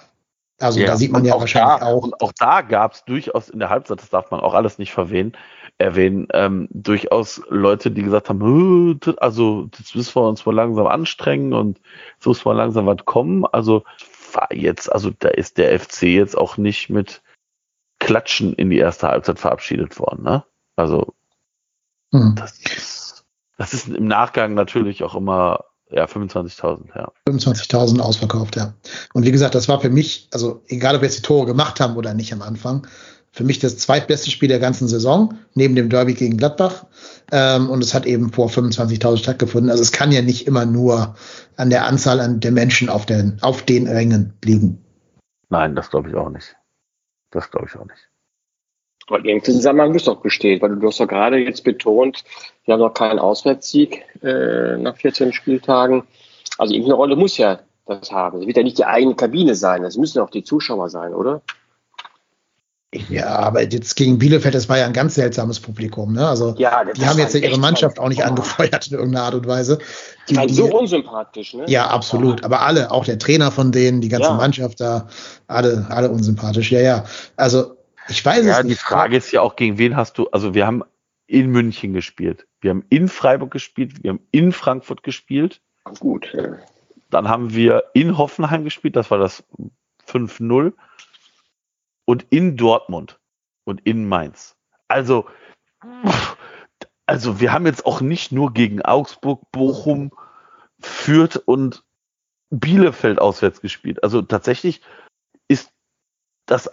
Also da sieht man und ja auch wahrscheinlich da, auch. Und auch da gab es durchaus in der Halbzeit, das darf man auch alles nicht verwehen, erwähnen, ähm, durchaus Leute, die gesagt haben, "Hö, das- also jetzt müssen wir uns mal langsam anstrengen und jetzt muss mal langsam was kommen. Also war jetzt, also da ist der FC jetzt auch nicht mit Klatschen in die erste Halbzeit verabschiedet worden, ne? Also Hm. das ist, das ist im Nachgang natürlich auch immer ja 25.000, ja. 25.000 ausverkauft, ja. Und wie gesagt, das war für mich, also egal ob wir jetzt die Tore gemacht haben oder nicht am Anfang, für mich das zweitbeste Spiel der ganzen Saison, neben dem Derby gegen Gladbach. Ähm, und es hat eben vor 25.000 stattgefunden. Also es kann ja nicht immer nur an der Anzahl an der Menschen auf den, auf den Rängen liegen. Nein, das glaube ich auch nicht. Das glaube ich auch nicht. Aber im Zusammenhang muss doch bestehen, weil du hast doch gerade jetzt betont, wir haben noch keinen Auswärtssieg äh, nach 14 Spieltagen. Also irgendeine Rolle muss ja das haben. Es wird ja nicht die eigene Kabine sein, es müssen auch die Zuschauer sein, oder? Ja, aber jetzt gegen Bielefeld, das war ja ein ganz seltsames Publikum. Ne? Also Ja, das die haben jetzt ja ihre Mannschaft toll. auch nicht Oh. angefeuert in irgendeiner Art und Weise. Die, die, so unsympathisch, ne? Ja, absolut. Aber alle, auch der Trainer von denen, die ganze Ja. Mannschaft da, alle, alle unsympathisch. Ja, ja. Also ich weiß Ja, es die nicht. Frage ist ja auch, gegen wen hast du, also wir haben in München gespielt, wir haben in Freiburg gespielt, wir haben in Frankfurt gespielt, Gut. dann haben wir in Hoffenheim gespielt, das war das 5-0 und in Dortmund und in Mainz. Also, also wir haben jetzt auch nicht nur gegen Augsburg, Bochum, Fürth und Bielefeld auswärts gespielt. Also tatsächlich ist das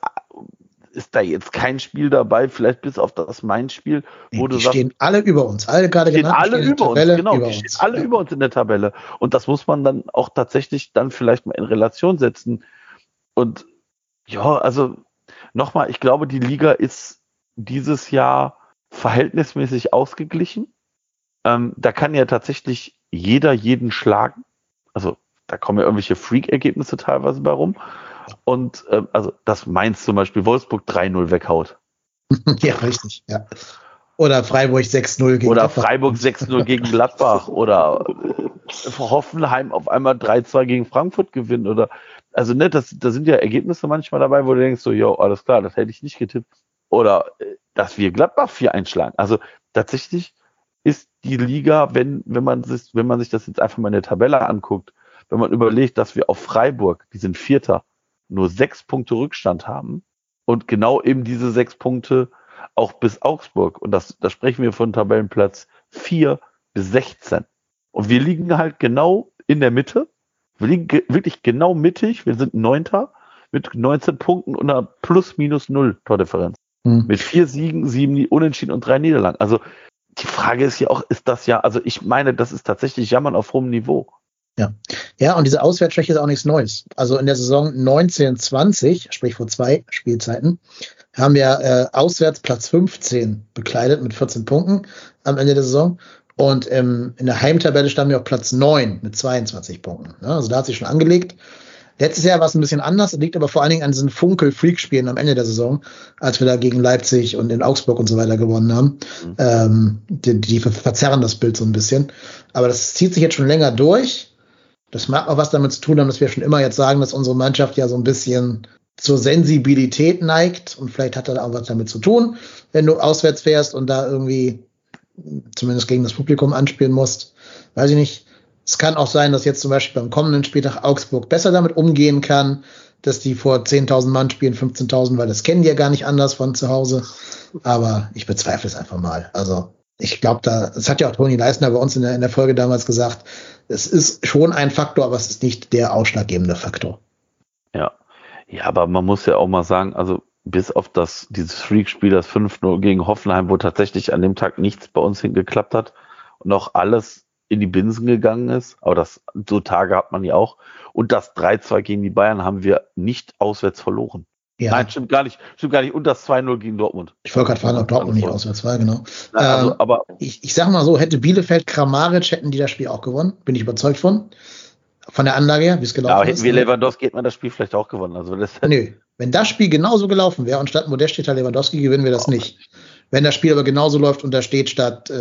ist da jetzt kein Spiel dabei, vielleicht bis auf das Main-Spiel, wo die du sagst, stehen alle über uns. Alle gerade stehen genannt. alle stehen über uns, genau, über die uns. stehen alle Ja. über uns in der Tabelle. Und das muss man dann auch tatsächlich dann vielleicht mal in Relation setzen. Und ja, also nochmal, ich glaube, die Liga ist dieses Jahr verhältnismäßig ausgeglichen. Ähm, da kann ja tatsächlich jeder jeden schlagen. Also da kommen ja irgendwelche Freak-Ergebnisse teilweise bei rum. Und ähm, also das Mainz zum Beispiel Wolfsburg 3-0 weghaut. ja, richtig. Ja. Oder Freiburg 6-0 gegen Oder Gladbach. Freiburg 6-0 gegen Gladbach oder Hoffenheim auf einmal 3-2 gegen Frankfurt gewinnen oder also ne, das, da sind ja Ergebnisse manchmal dabei, wo du denkst so, jo, alles klar, das hätte ich nicht getippt. Oder äh, dass wir Gladbach 4 einschlagen. Also tatsächlich ist die Liga, wenn, wenn man sich, wenn man sich das jetzt einfach mal in der Tabelle anguckt, wenn man überlegt, dass wir auf Freiburg, die sind Vierter, nur sechs Punkte Rückstand haben und genau eben diese sechs Punkte auch bis Augsburg. Und das, da sprechen wir von Tabellenplatz 4 bis 16. Und wir liegen halt genau in der Mitte. Wir liegen ge wirklich genau mittig. Wir sind Neunter mit 19 Punkten und einer plus minus null Tordifferenz. Hm. Mit vier Siegen, sieben Unentschieden und drei Niederlagen. Also die Frage ist ja auch, ist das ja, also ich meine, das ist tatsächlich Jammern auf hohem Niveau. Ja. Ja, und diese Auswärtsschwäche ist auch nichts Neues. Also in der Saison 1920, sprich vor zwei Spielzeiten, haben wir äh, auswärts Platz 15 bekleidet mit 14 Punkten am Ende der Saison. Und ähm, in der Heimtabelle standen wir auf Platz 9 mit 22 Punkten. Ja, also da hat sich schon angelegt. Letztes Jahr war es ein bisschen anders, liegt aber vor allen Dingen an diesen Funkel-Freak-Spielen am Ende der Saison, als wir da gegen Leipzig und in Augsburg und so weiter gewonnen haben. Mhm. Ähm, die, die verzerren das Bild so ein bisschen. Aber das zieht sich jetzt schon länger durch. Das mag auch was damit zu tun haben, dass wir schon immer jetzt sagen, dass unsere Mannschaft ja so ein bisschen zur Sensibilität neigt und vielleicht hat das auch was damit zu tun, wenn du auswärts fährst und da irgendwie zumindest gegen das Publikum anspielen musst. Weiß ich nicht. Es kann auch sein, dass jetzt zum Beispiel beim kommenden Spieltag Augsburg besser damit umgehen kann, dass die vor 10.000 Mann spielen, 15.000, weil das kennen die ja gar nicht anders von zu Hause. Aber ich bezweifle es einfach mal. Also ich glaube, da, das hat ja auch Toni Leisner bei uns in der, in der Folge damals gesagt, es ist schon ein Faktor, aber es ist nicht der ausschlaggebende Faktor. Ja. Ja, aber man muss ja auch mal sagen, also bis auf das, dieses Freak-Spiel, das 5-0 gegen Hoffenheim, wo tatsächlich an dem Tag nichts bei uns hingeklappt hat und auch alles in die Binsen gegangen ist, aber das, so Tage hat man ja auch. Und das 3-2 gegen die Bayern haben wir nicht auswärts verloren. Ja. Nein, stimmt gar nicht. Stimmt gar nicht. Und das 2-0 gegen Dortmund. Ich wollte gerade fragen, ob Dortmund nicht auswärts war, genau. Nein, also, ähm, aber ich, ich sag mal so, hätte Bielefeld Kramaric, hätten die das Spiel auch gewonnen. Bin ich überzeugt von. Von der Anlage her, wie es gelaufen aber ist. Aber hätten wir Lewandowski, hätte man das Spiel vielleicht auch gewonnen. Also das Nö. Wenn das Spiel genauso gelaufen wäre und statt Modest Lewandowski, gewinnen wir das nicht. Wenn das Spiel aber genauso läuft und da steht statt äh,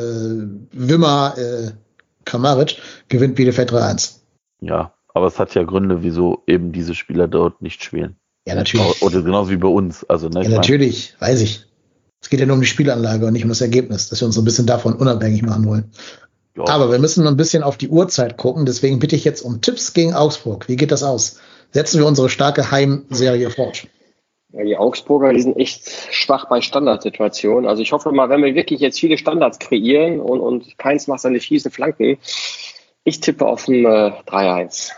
Wimmer äh, Kramaric, gewinnt Bielefeld 3-1. Ja, aber es hat ja Gründe, wieso eben diese Spieler dort nicht spielen. Ja, natürlich. Oder genauso wie bei uns. Also, ne, ja, natürlich, weiß ich. Es geht ja nur um die Spielanlage und nicht um das Ergebnis, dass wir uns so ein bisschen davon unabhängig machen wollen. Ja. Aber wir müssen noch ein bisschen auf die Uhrzeit gucken, deswegen bitte ich jetzt um Tipps gegen Augsburg. Wie geht das aus? Setzen wir unsere starke Heimserie fort? Ja, die Augsburger, die sind echt schwach bei Standardsituationen. Also ich hoffe mal, wenn wir wirklich jetzt viele Standards kreieren und, und keins macht seine schießen Flanken, ich tippe auf ein äh, 3-1.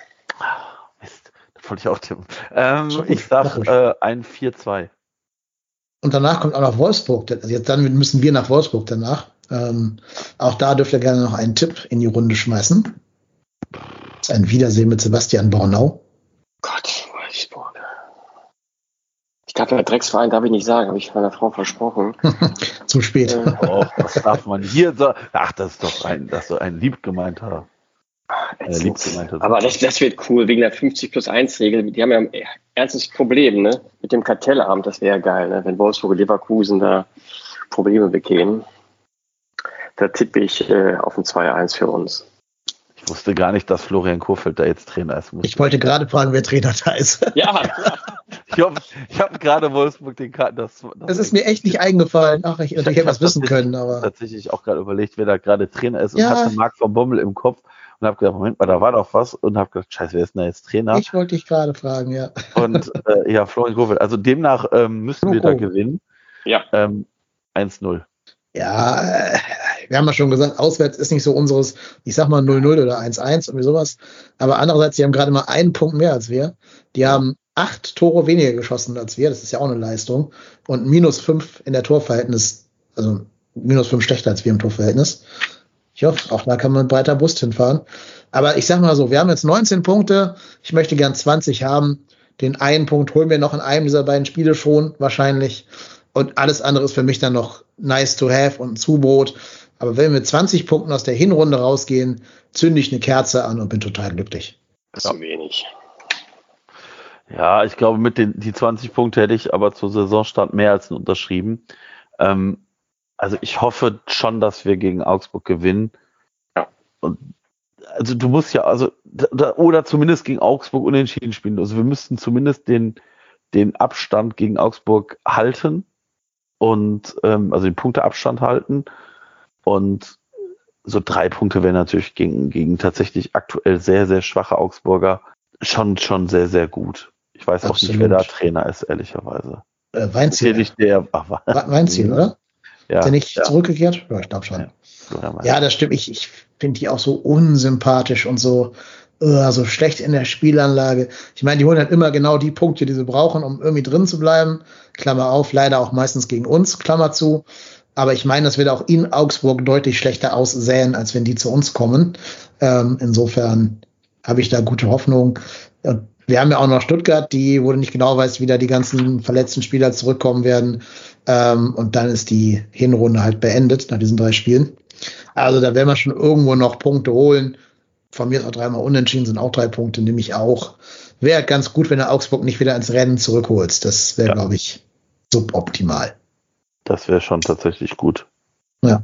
Mist, das wollte ich auch tippen. Ähm, ich sag äh, ein 4-2. Und danach kommt auch noch Wolfsburg. Also jetzt dann müssen wir nach Wolfsburg danach. Ähm, auch da dürft ihr gerne noch einen Tipp in die Runde schmeißen. Das ist ein Wiedersehen mit Sebastian Bornau. Gott, Wolfsburg. Ich glaube, der Drecksverein darf ich nicht sagen, habe ich meiner Frau versprochen. Zu spät. Äh, oh, was darf man hier sagen? Ach, das ist doch ein, das ist ein lieb gemeinter. Äh, lieb gemeinter aber das, das wird cool, wegen der 50 plus 1 Regel. Die haben ja ein ernstes Problem, ne? Mit dem Kartellamt, das wäre ja geil, ne? Wenn Wolfsburg und Leverkusen da Probleme bekämen. Da tippe ich äh, auf ein 2-1 für uns. Ich wusste gar nicht, dass Florian Kurfeld da jetzt Trainer ist. Ich wollte gerade fragen, wer Trainer da ist. Ja, ich habe hab gerade Wolfsburg den Karten. Das, das, das ist mir echt nicht eingefallen. Ach, ich, ich, ich hätte was wissen können, aber. Tatsächlich auch gerade überlegt, wer da gerade Trainer ist und ja. hatte Marc von Bommel im Kopf und habe gedacht, Moment mal, da war doch was und habe gedacht, scheiße, wer ist denn da jetzt Trainer? Ich wollte dich gerade fragen, ja. Und äh, ja, Florian Kurfeld. Also demnach ähm, müssen wir da gewinnen. Ja. Ähm, 1-0. Ja, äh, wir haben ja schon gesagt, auswärts ist nicht so unseres, ich sag mal 0-0 oder 1-1 irgendwie sowas. Aber andererseits, die haben gerade mal einen Punkt mehr als wir. Die haben acht Tore weniger geschossen als wir. Das ist ja auch eine Leistung. Und minus fünf in der Torverhältnis, also minus fünf schlechter als wir im Torverhältnis. Ich hoffe, auch da kann man breiter Brust hinfahren. Aber ich sag mal so, wir haben jetzt 19 Punkte. Ich möchte gern 20 haben. Den einen Punkt holen wir noch in einem dieser beiden Spiele schon, wahrscheinlich. Und alles andere ist für mich dann noch nice to have und ein Zubrot. Aber wenn wir mit 20 Punkten aus der Hinrunde rausgehen, zünde ich eine Kerze an und bin total glücklich. Das ist ja. wenig. Ja, ich glaube, mit den die 20 Punkte hätte ich aber zur Saisonstart mehr als unterschrieben. Ähm, also ich hoffe schon, dass wir gegen Augsburg gewinnen. Ja. Und also du musst ja, also oder zumindest gegen Augsburg unentschieden spielen. Also wir müssten zumindest den den Abstand gegen Augsburg halten und ähm, also den Punkteabstand halten. Und so drei Punkte wären natürlich gegen, gegen tatsächlich aktuell sehr, sehr schwache Augsburger schon, schon sehr, sehr gut. Ich weiß Absolut. auch nicht, wer da Trainer ist, ehrlicherweise. Äh, Weinziel. Nicht der, Weinziel, oder? Ja. Ist er nicht ja. zurückgekehrt? Ja, ich glaube schon. Ja. ja, das stimmt. Ich, ich finde die auch so unsympathisch und so uh, so schlecht in der Spielanlage. Ich meine, die holen halt immer genau die Punkte, die sie brauchen, um irgendwie drin zu bleiben. Klammer auf, leider auch meistens gegen uns, Klammer zu. Aber ich meine, das wird auch in Augsburg deutlich schlechter aussehen, als wenn die zu uns kommen. Ähm, insofern habe ich da gute Hoffnung. Wir haben ja auch noch Stuttgart, die, wo du nicht genau weißt, wie da die ganzen verletzten Spieler zurückkommen werden. Ähm, und dann ist die Hinrunde halt beendet nach diesen drei Spielen. Also da werden wir schon irgendwo noch Punkte holen. Von mir ist auch dreimal unentschieden, sind auch drei Punkte, nehme ich auch. Wäre ganz gut, wenn du Augsburg nicht wieder ins Rennen zurückholst. Das wäre, ja. glaube ich, suboptimal. Das wäre schon tatsächlich gut. Ja.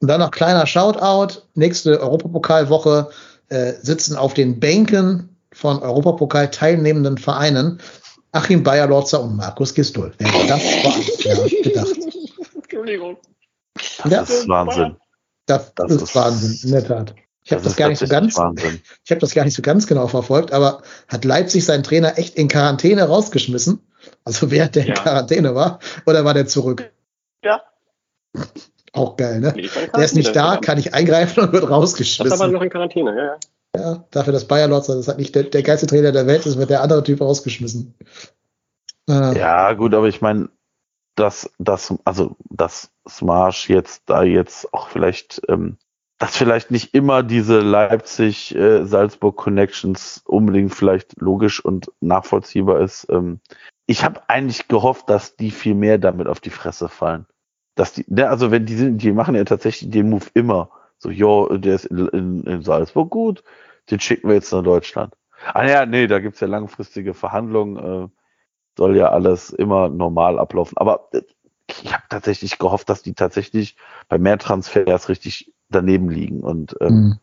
Und dann noch kleiner Shoutout. Nächste Europapokalwoche äh, sitzen auf den Bänken von Europapokal teilnehmenden Vereinen Achim Bayer-Lorzer und Markus Gistol. Wer das war, ja, gedacht. Entschuldigung. Das ja, ist Wahnsinn. Das, das, das ist, Wahnsinn, in der Tat. Ich habe das, das gar nicht so ganz, Wahnsinn. ich habe das gar nicht so ganz genau verfolgt, aber hat Leipzig seinen Trainer echt in Quarantäne rausgeschmissen? Also während der ja. in Quarantäne war? Oder war der zurück? Ja. Auch geil, ne? Nee, der ist nicht da, kann ich eingreifen und wird rausgeschmissen. Das war noch in Quarantäne, ja, ja. Ja, dafür, dass Bayer Lotzer, das hat nicht der, der geilste Trainer der Welt ist, wird der andere Typ rausgeschmissen. Äh. Ja, gut, aber ich meine, dass das, also dass Smash jetzt da jetzt auch vielleicht, ähm, dass vielleicht nicht immer diese Leipzig-Salzburg-Connections äh, unbedingt vielleicht logisch und nachvollziehbar ist. Ähm, ich habe eigentlich gehofft, dass die viel mehr damit auf die Fresse fallen. Dass die, ne, also wenn die sind, die machen ja tatsächlich den Move immer. So, jo, der ist in, in, in Salzburg gut, den schicken wir jetzt nach Deutschland. Ah ja, nee, da gibt's ja langfristige Verhandlungen, äh, soll ja alles immer normal ablaufen. Aber äh, ich habe tatsächlich gehofft, dass die tatsächlich bei mehr Transfers richtig daneben liegen. Und ähm,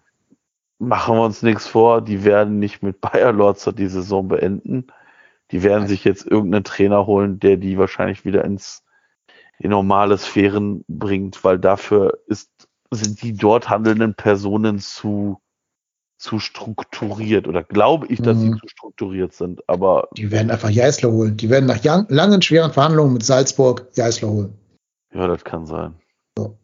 mhm. machen wir uns nichts vor, die werden nicht mit Bayer Lorzer die Saison beenden. Die werden sich jetzt irgendeinen Trainer holen, der die wahrscheinlich wieder ins in normale Sphären bringt, weil dafür ist, sind die dort handelnden Personen zu zu strukturiert oder glaube ich, dass mhm. sie zu strukturiert sind, aber. Die werden einfach Jeißler holen. Die werden nach langen, schweren Verhandlungen mit Salzburg Jeißler holen. Ja, das kann sein. So.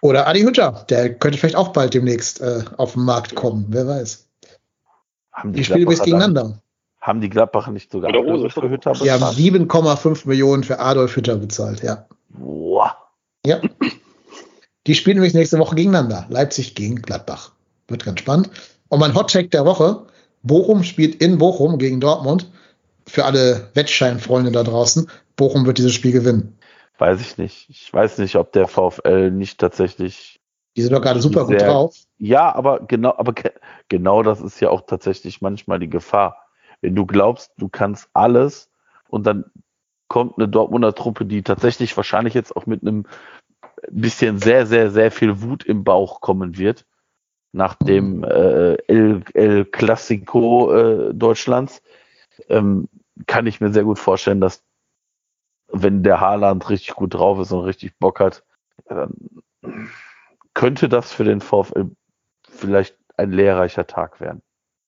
Oder Adi Hütter, der könnte vielleicht auch bald demnächst äh, auf den Markt kommen, wer weiß. Haben die, die spielen bis gegeneinander. Haben die Gladbacher nicht sogar für Hütter bezahlt? Die haben 7,5 Millionen für Adolf Hütter bezahlt, ja. Boah. Ja. Die spielen nämlich nächste Woche gegeneinander. Leipzig gegen Gladbach. Wird ganz spannend. Und mein Hot-Tag der Woche. Bochum spielt in Bochum gegen Dortmund. Für alle Wettscheinfreunde da draußen. Bochum wird dieses Spiel gewinnen. Weiß ich nicht. Ich weiß nicht, ob der VfL nicht tatsächlich. Die sind doch gerade super sehr, gut drauf. Ja, aber genau, aber genau das ist ja auch tatsächlich manchmal die Gefahr. Wenn du glaubst, du kannst alles und dann kommt eine Dortmunder Truppe, die tatsächlich wahrscheinlich jetzt auch mit einem bisschen sehr, sehr, sehr viel Wut im Bauch kommen wird nach dem äh, El, El Clasico äh, Deutschlands, ähm, kann ich mir sehr gut vorstellen, dass wenn der Haaland richtig gut drauf ist und richtig Bock hat, dann könnte das für den VfL vielleicht ein lehrreicher Tag werden.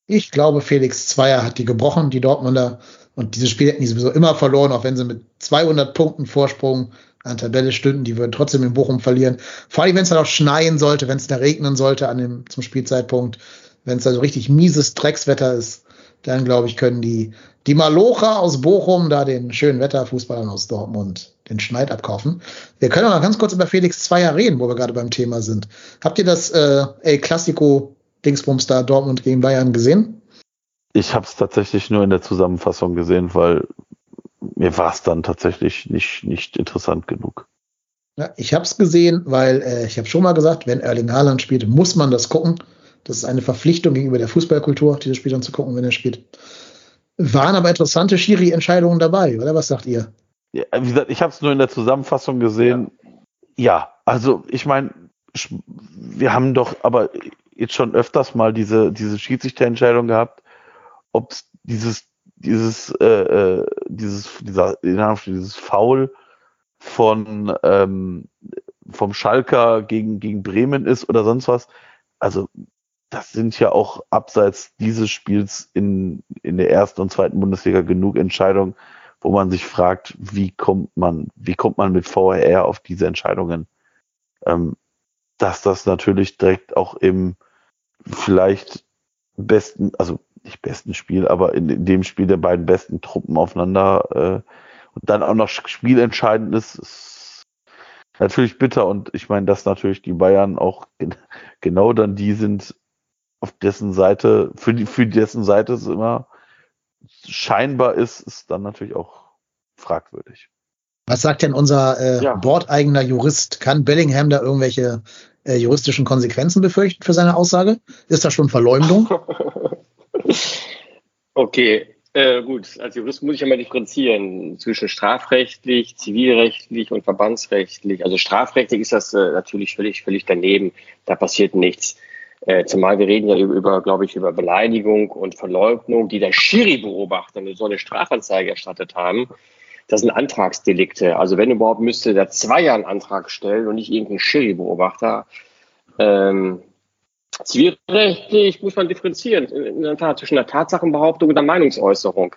Ich glaube, Felix Zweier hat die gebrochen, die Dortmunder. Und dieses Spiel hätten die sowieso immer verloren, auch wenn sie mit 200 Punkten Vorsprung an Tabelle stünden. Die würden trotzdem in Bochum verlieren. Vor allem, wenn es dann auch schneien sollte, wenn es da regnen sollte an dem, zum Spielzeitpunkt. Wenn es da so richtig mieses Dreckswetter ist, dann glaube ich, können die, die Malocha aus Bochum da den schönen Wetterfußballern aus Dortmund den Schneid abkaufen. Wir können auch noch ganz kurz über Felix Zweier reden, wo wir gerade beim Thema sind. Habt ihr das äh, El Clasico Dingsbums da Dortmund gegen Bayern gesehen? Ich habe es tatsächlich nur in der Zusammenfassung gesehen, weil mir war es dann tatsächlich nicht, nicht interessant genug. Ja, ich habe es gesehen, weil äh, ich habe schon mal gesagt, wenn Erling Haaland spielt, muss man das gucken. Das ist eine Verpflichtung gegenüber der Fußballkultur, diese Spiele anzugucken, wenn er spielt. Waren aber interessante Schiri-Entscheidungen dabei, oder was sagt ihr? Ja, wie gesagt, ich habe es nur in der Zusammenfassung gesehen. Ja, ja also ich meine, wir haben doch aber jetzt schon öfters mal diese, diese Schiedsrichterentscheidung gehabt, ob dieses dieses, äh, äh, dieses, dieser, dieses Foul von ähm, vom Schalker gegen, gegen Bremen ist oder sonst was. Also das sind ja auch abseits dieses Spiels in, in der ersten und zweiten Bundesliga genug Entscheidungen, wo man sich fragt, wie kommt man, wie kommt man mit VRR auf diese Entscheidungen? Ähm, dass das natürlich direkt auch im vielleicht besten, also nicht besten Spiel, aber in, in, dem Spiel der beiden besten Truppen aufeinander äh, und dann auch noch spielentscheidend ist, ist natürlich bitter und ich meine, dass natürlich die Bayern auch genau dann die sind, auf dessen Seite, für die, für dessen Seite es immer scheinbar ist, ist dann natürlich auch fragwürdig. Was sagt denn unser äh, ja. bordeigener Jurist? Kann Bellingham da irgendwelche äh, juristischen Konsequenzen befürchten für seine Aussage? Ist das schon Verleumdung? okay, äh, gut. Als Jurist muss ich ja mal differenzieren zwischen strafrechtlich, zivilrechtlich und verbandsrechtlich. Also strafrechtlich ist das äh, natürlich völlig, völlig daneben. Da passiert nichts. Äh, zumal wir reden ja über, über glaube ich, über Beleidigung und Verleugnung, die der Schiri-Beobachter eine so eine Strafanzeige erstattet haben. Das sind Antragsdelikte. Also wenn überhaupt müsste der Zweier einen Antrag stellen und nicht irgendein Schiri-Beobachter. Ähm, zivilrechtlich muss man differenzieren in der Tat zwischen der Tatsachenbehauptung und der Meinungsäußerung.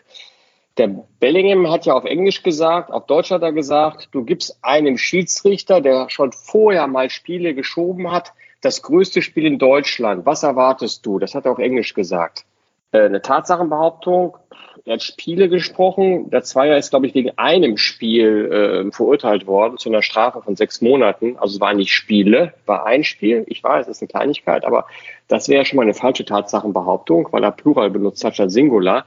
Der Bellingham hat ja auf Englisch gesagt, auf Deutsch hat er gesagt, du gibst einem Schiedsrichter, der schon vorher mal Spiele geschoben hat, das größte Spiel in Deutschland. Was erwartest du? Das hat er auf Englisch gesagt. Äh, eine Tatsachenbehauptung. Er hat Spiele gesprochen. Der Zweier ist, glaube ich, wegen einem Spiel äh, verurteilt worden zu einer Strafe von sechs Monaten. Also es waren nicht Spiele, war ein Spiel. Ich weiß, es ist eine Kleinigkeit, aber das wäre schon mal eine falsche Tatsachenbehauptung, weil er Plural benutzt hat statt Singular.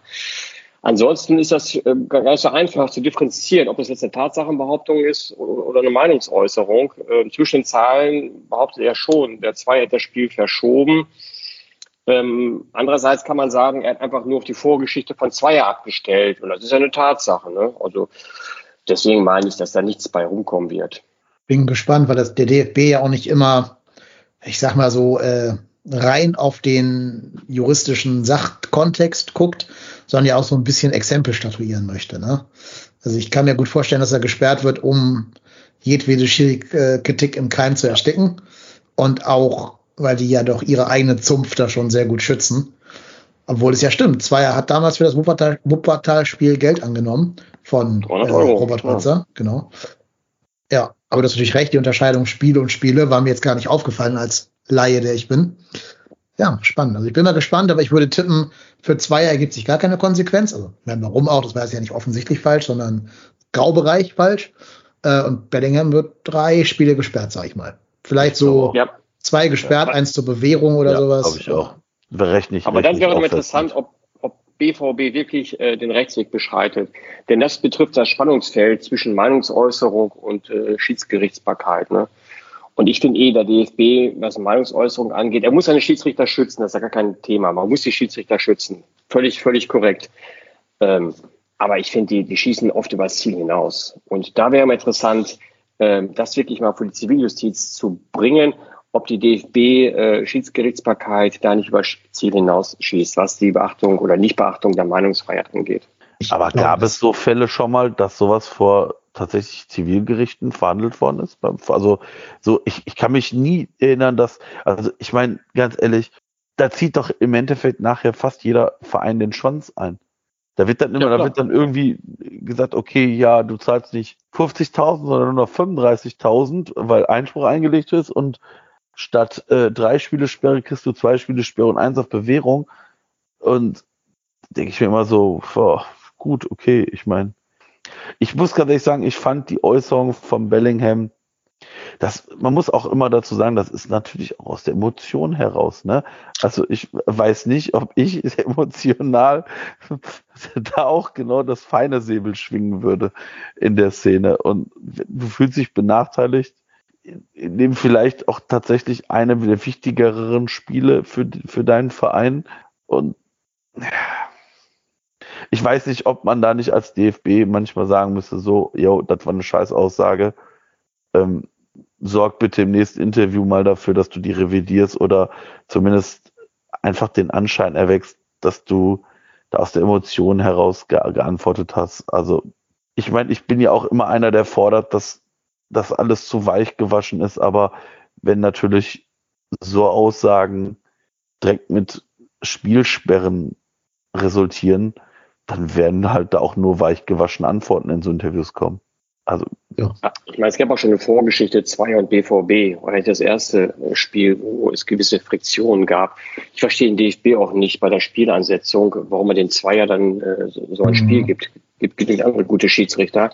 Ansonsten ist das äh, gar nicht so einfach zu differenzieren, ob es jetzt eine Tatsachenbehauptung ist oder eine Meinungsäußerung. Äh, zwischen den Zahlen behauptet er schon, der Zwei hat das Spiel verschoben. Ähm, andererseits kann man sagen, er hat einfach nur auf die Vorgeschichte von Zweier abgestellt. Und das ist ja eine Tatsache. Ne? Also deswegen meine ich, dass da nichts bei rumkommen wird. Bin gespannt, weil das der DFB ja auch nicht immer, ich sag mal so, äh, rein auf den juristischen Sachkontext guckt, sondern ja auch so ein bisschen Exempel statuieren möchte. Ne? Also ich kann mir gut vorstellen, dass er gesperrt wird, um jedwede Kritik im Keim zu ersticken und auch, weil die ja doch ihre eigene Zunft da schon sehr gut schützen. Obwohl es ja stimmt, Zweier hat damals für das Wuppertal-Spiel Geld angenommen von äh, Robert Holzer, ja. genau. Ja, aber das ist natürlich recht, die Unterscheidung Spiele und Spiele war mir jetzt gar nicht aufgefallen als Laie, der ich bin. Ja, spannend. Also ich bin mal gespannt, aber ich würde tippen, für Zweier ergibt sich gar keine Konsequenz. Also warum auch, das weiß ich ja nicht offensichtlich falsch, sondern Graubereich falsch. Äh, und Bellingham wird drei Spiele gesperrt, sag ich mal. Vielleicht so ja. Zwei gesperrt, ja. eins zur Bewährung oder ja, sowas. Glaube ich auch. Berechne ich. Aber dann wäre noch interessant, ob, ob BVB wirklich äh, den Rechtsweg beschreitet. Denn das betrifft das Spannungsfeld zwischen Meinungsäußerung und äh, Schiedsgerichtsbarkeit. Ne? Und ich finde eh, der DFB, was Meinungsäußerung angeht, er muss seine Schiedsrichter schützen, das ist ja gar kein Thema. Man muss die Schiedsrichter schützen. Völlig, völlig korrekt. Ähm, aber ich finde, die, die schießen oft über das Ziel hinaus. Und da wäre mal interessant, ähm, das wirklich mal für die Ziviljustiz zu bringen, ob die DFB-Schiedsgerichtsbarkeit äh, da nicht über das Ziel hinaus schießt, was die Beachtung oder Nichtbeachtung der Meinungsfreiheit angeht. Aber gab es so Fälle schon mal, dass sowas vor tatsächlich Zivilgerichten verhandelt worden ist. Also so, ich, ich kann mich nie erinnern, dass, also ich meine, ganz ehrlich, da zieht doch im Endeffekt nachher fast jeder Verein den Schwanz ein. Da wird dann immer, ja, da wird dann irgendwie gesagt, okay, ja, du zahlst nicht 50.000, sondern nur noch 35.000, weil Einspruch eingelegt ist und statt äh, drei Spiele Sperre kriegst du zwei Spiele Sperre und eins auf Bewährung. Und denke ich mir immer so, boah, gut, okay, ich meine, ich muss ganz ehrlich sagen, ich fand die Äußerung von Bellingham, das, man muss auch immer dazu sagen, das ist natürlich auch aus der Emotion heraus. Ne? Also ich weiß nicht, ob ich emotional da auch genau das feine Säbel schwingen würde in der Szene. Und du fühlst dich benachteiligt, in dem vielleicht auch tatsächlich eine der wichtigeren Spiele für, für deinen Verein. Und ich weiß nicht, ob man da nicht als DFB manchmal sagen müsste, so, yo, das war eine scheiß Aussage. Ähm, sorg bitte im nächsten Interview mal dafür, dass du die revidierst oder zumindest einfach den Anschein erwächst, dass du da aus der Emotion heraus ge geantwortet hast. Also ich meine, ich bin ja auch immer einer, der fordert, dass das alles zu weich gewaschen ist, aber wenn natürlich so Aussagen direkt mit Spielsperren resultieren, dann werden halt da auch nur weich gewaschene Antworten in so Interviews kommen. Also, ja. Ich meine, es gab auch schon eine Vorgeschichte, Zweier und BVB, war das erste Spiel, wo es gewisse Friktionen gab. Ich verstehe den DFB auch nicht bei der Spielansetzung, warum man den Zweier dann äh, so, so ein mhm. Spiel gibt. Gibt genügend andere gute Schiedsrichter.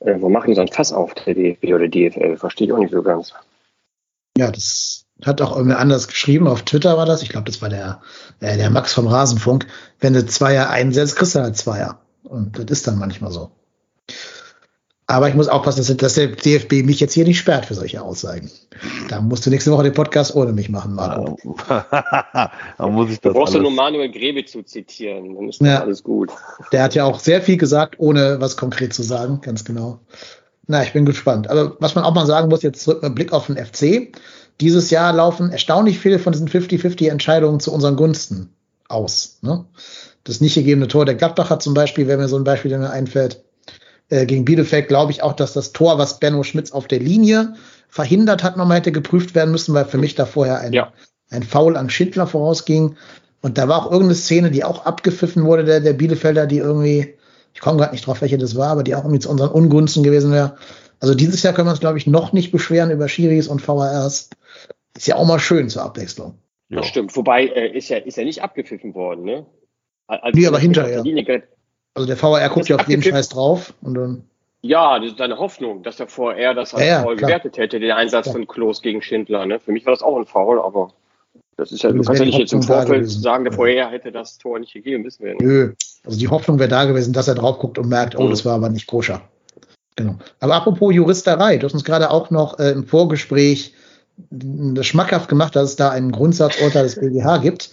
Äh, wo machen die so ein Fass auf, der DFB oder DFL? Verstehe ich auch nicht so ganz. Ja, das hat auch irgendwer anders geschrieben. Auf Twitter war das. Ich glaube, das war der, äh, der Max vom Rasenfunk. Wenn du Zweier einsetzt, kriegst du halt Zweier. Und das ist dann manchmal so. Aber ich muss aufpassen, dass, dass der DFB mich jetzt hier nicht sperrt für solche Aussagen. Da musst du nächste Woche den Podcast ohne mich machen, Marco. da muss ich das Du brauchst ja nur Manuel Grebe zu zitieren, dann ist Ja. alles gut. Der hat ja auch sehr viel gesagt, ohne was konkret zu sagen, ganz genau. Na, ich bin gespannt. Aber was man auch mal sagen muss, jetzt zurück mit Blick auf den FC. Dieses Jahr laufen erstaunlich viele von diesen 50-50 Entscheidungen zu unseren Gunsten aus. Ne? Das nicht gegebene Tor der Gladbacher zum Beispiel, wenn mir so ein Beispiel der mir einfällt, äh, gegen Bielefeld glaube ich auch, dass das Tor, was Benno Schmitz auf der Linie verhindert hat, nochmal hätte geprüft werden müssen, weil für mich da vorher ein, Ja. ein Foul an Schindler vorausging. Und da war auch irgendeine Szene, die auch abgepfiffen wurde, der, der Bielefelder, die irgendwie, ich komme gerade nicht drauf, welche das war, aber die auch irgendwie zu unseren Ungunsten gewesen wäre. Also dieses Jahr können wir uns, glaube ich, noch nicht beschweren über Schiris und VARs. Ist ja auch mal schön zur Abwechslung. Ja. Das stimmt. Wobei äh, ist ja ist ja nicht abgepfiffen worden, ne? Als Nee, aber hinterher. der Linie ge- Also der VAR guckt ja auf jeden Scheiß drauf und dann, Ja, das ist deine Hoffnung, dass er vorher das als Ja, ja, Foul klar. gewertet hätte, den Einsatz Klar. von Klos gegen Schindler. Ne? Für mich war das auch ein Foul, aber das ist ja, du Das kannst ja nicht jetzt im Vorfeld sagen, der Ja. vorher hätte das Tor nicht gegeben, wissen wir. Ne? nö. Also die Hoffnung wäre da gewesen, dass er drauf guckt und merkt, oh, Mhm. das war aber nicht koscher. Genau. Aber apropos Juristerei, du hast uns gerade auch noch äh, im Vorgespräch das schmackhaft gemacht, dass es da ein Grundsatzurteil des BGH gibt.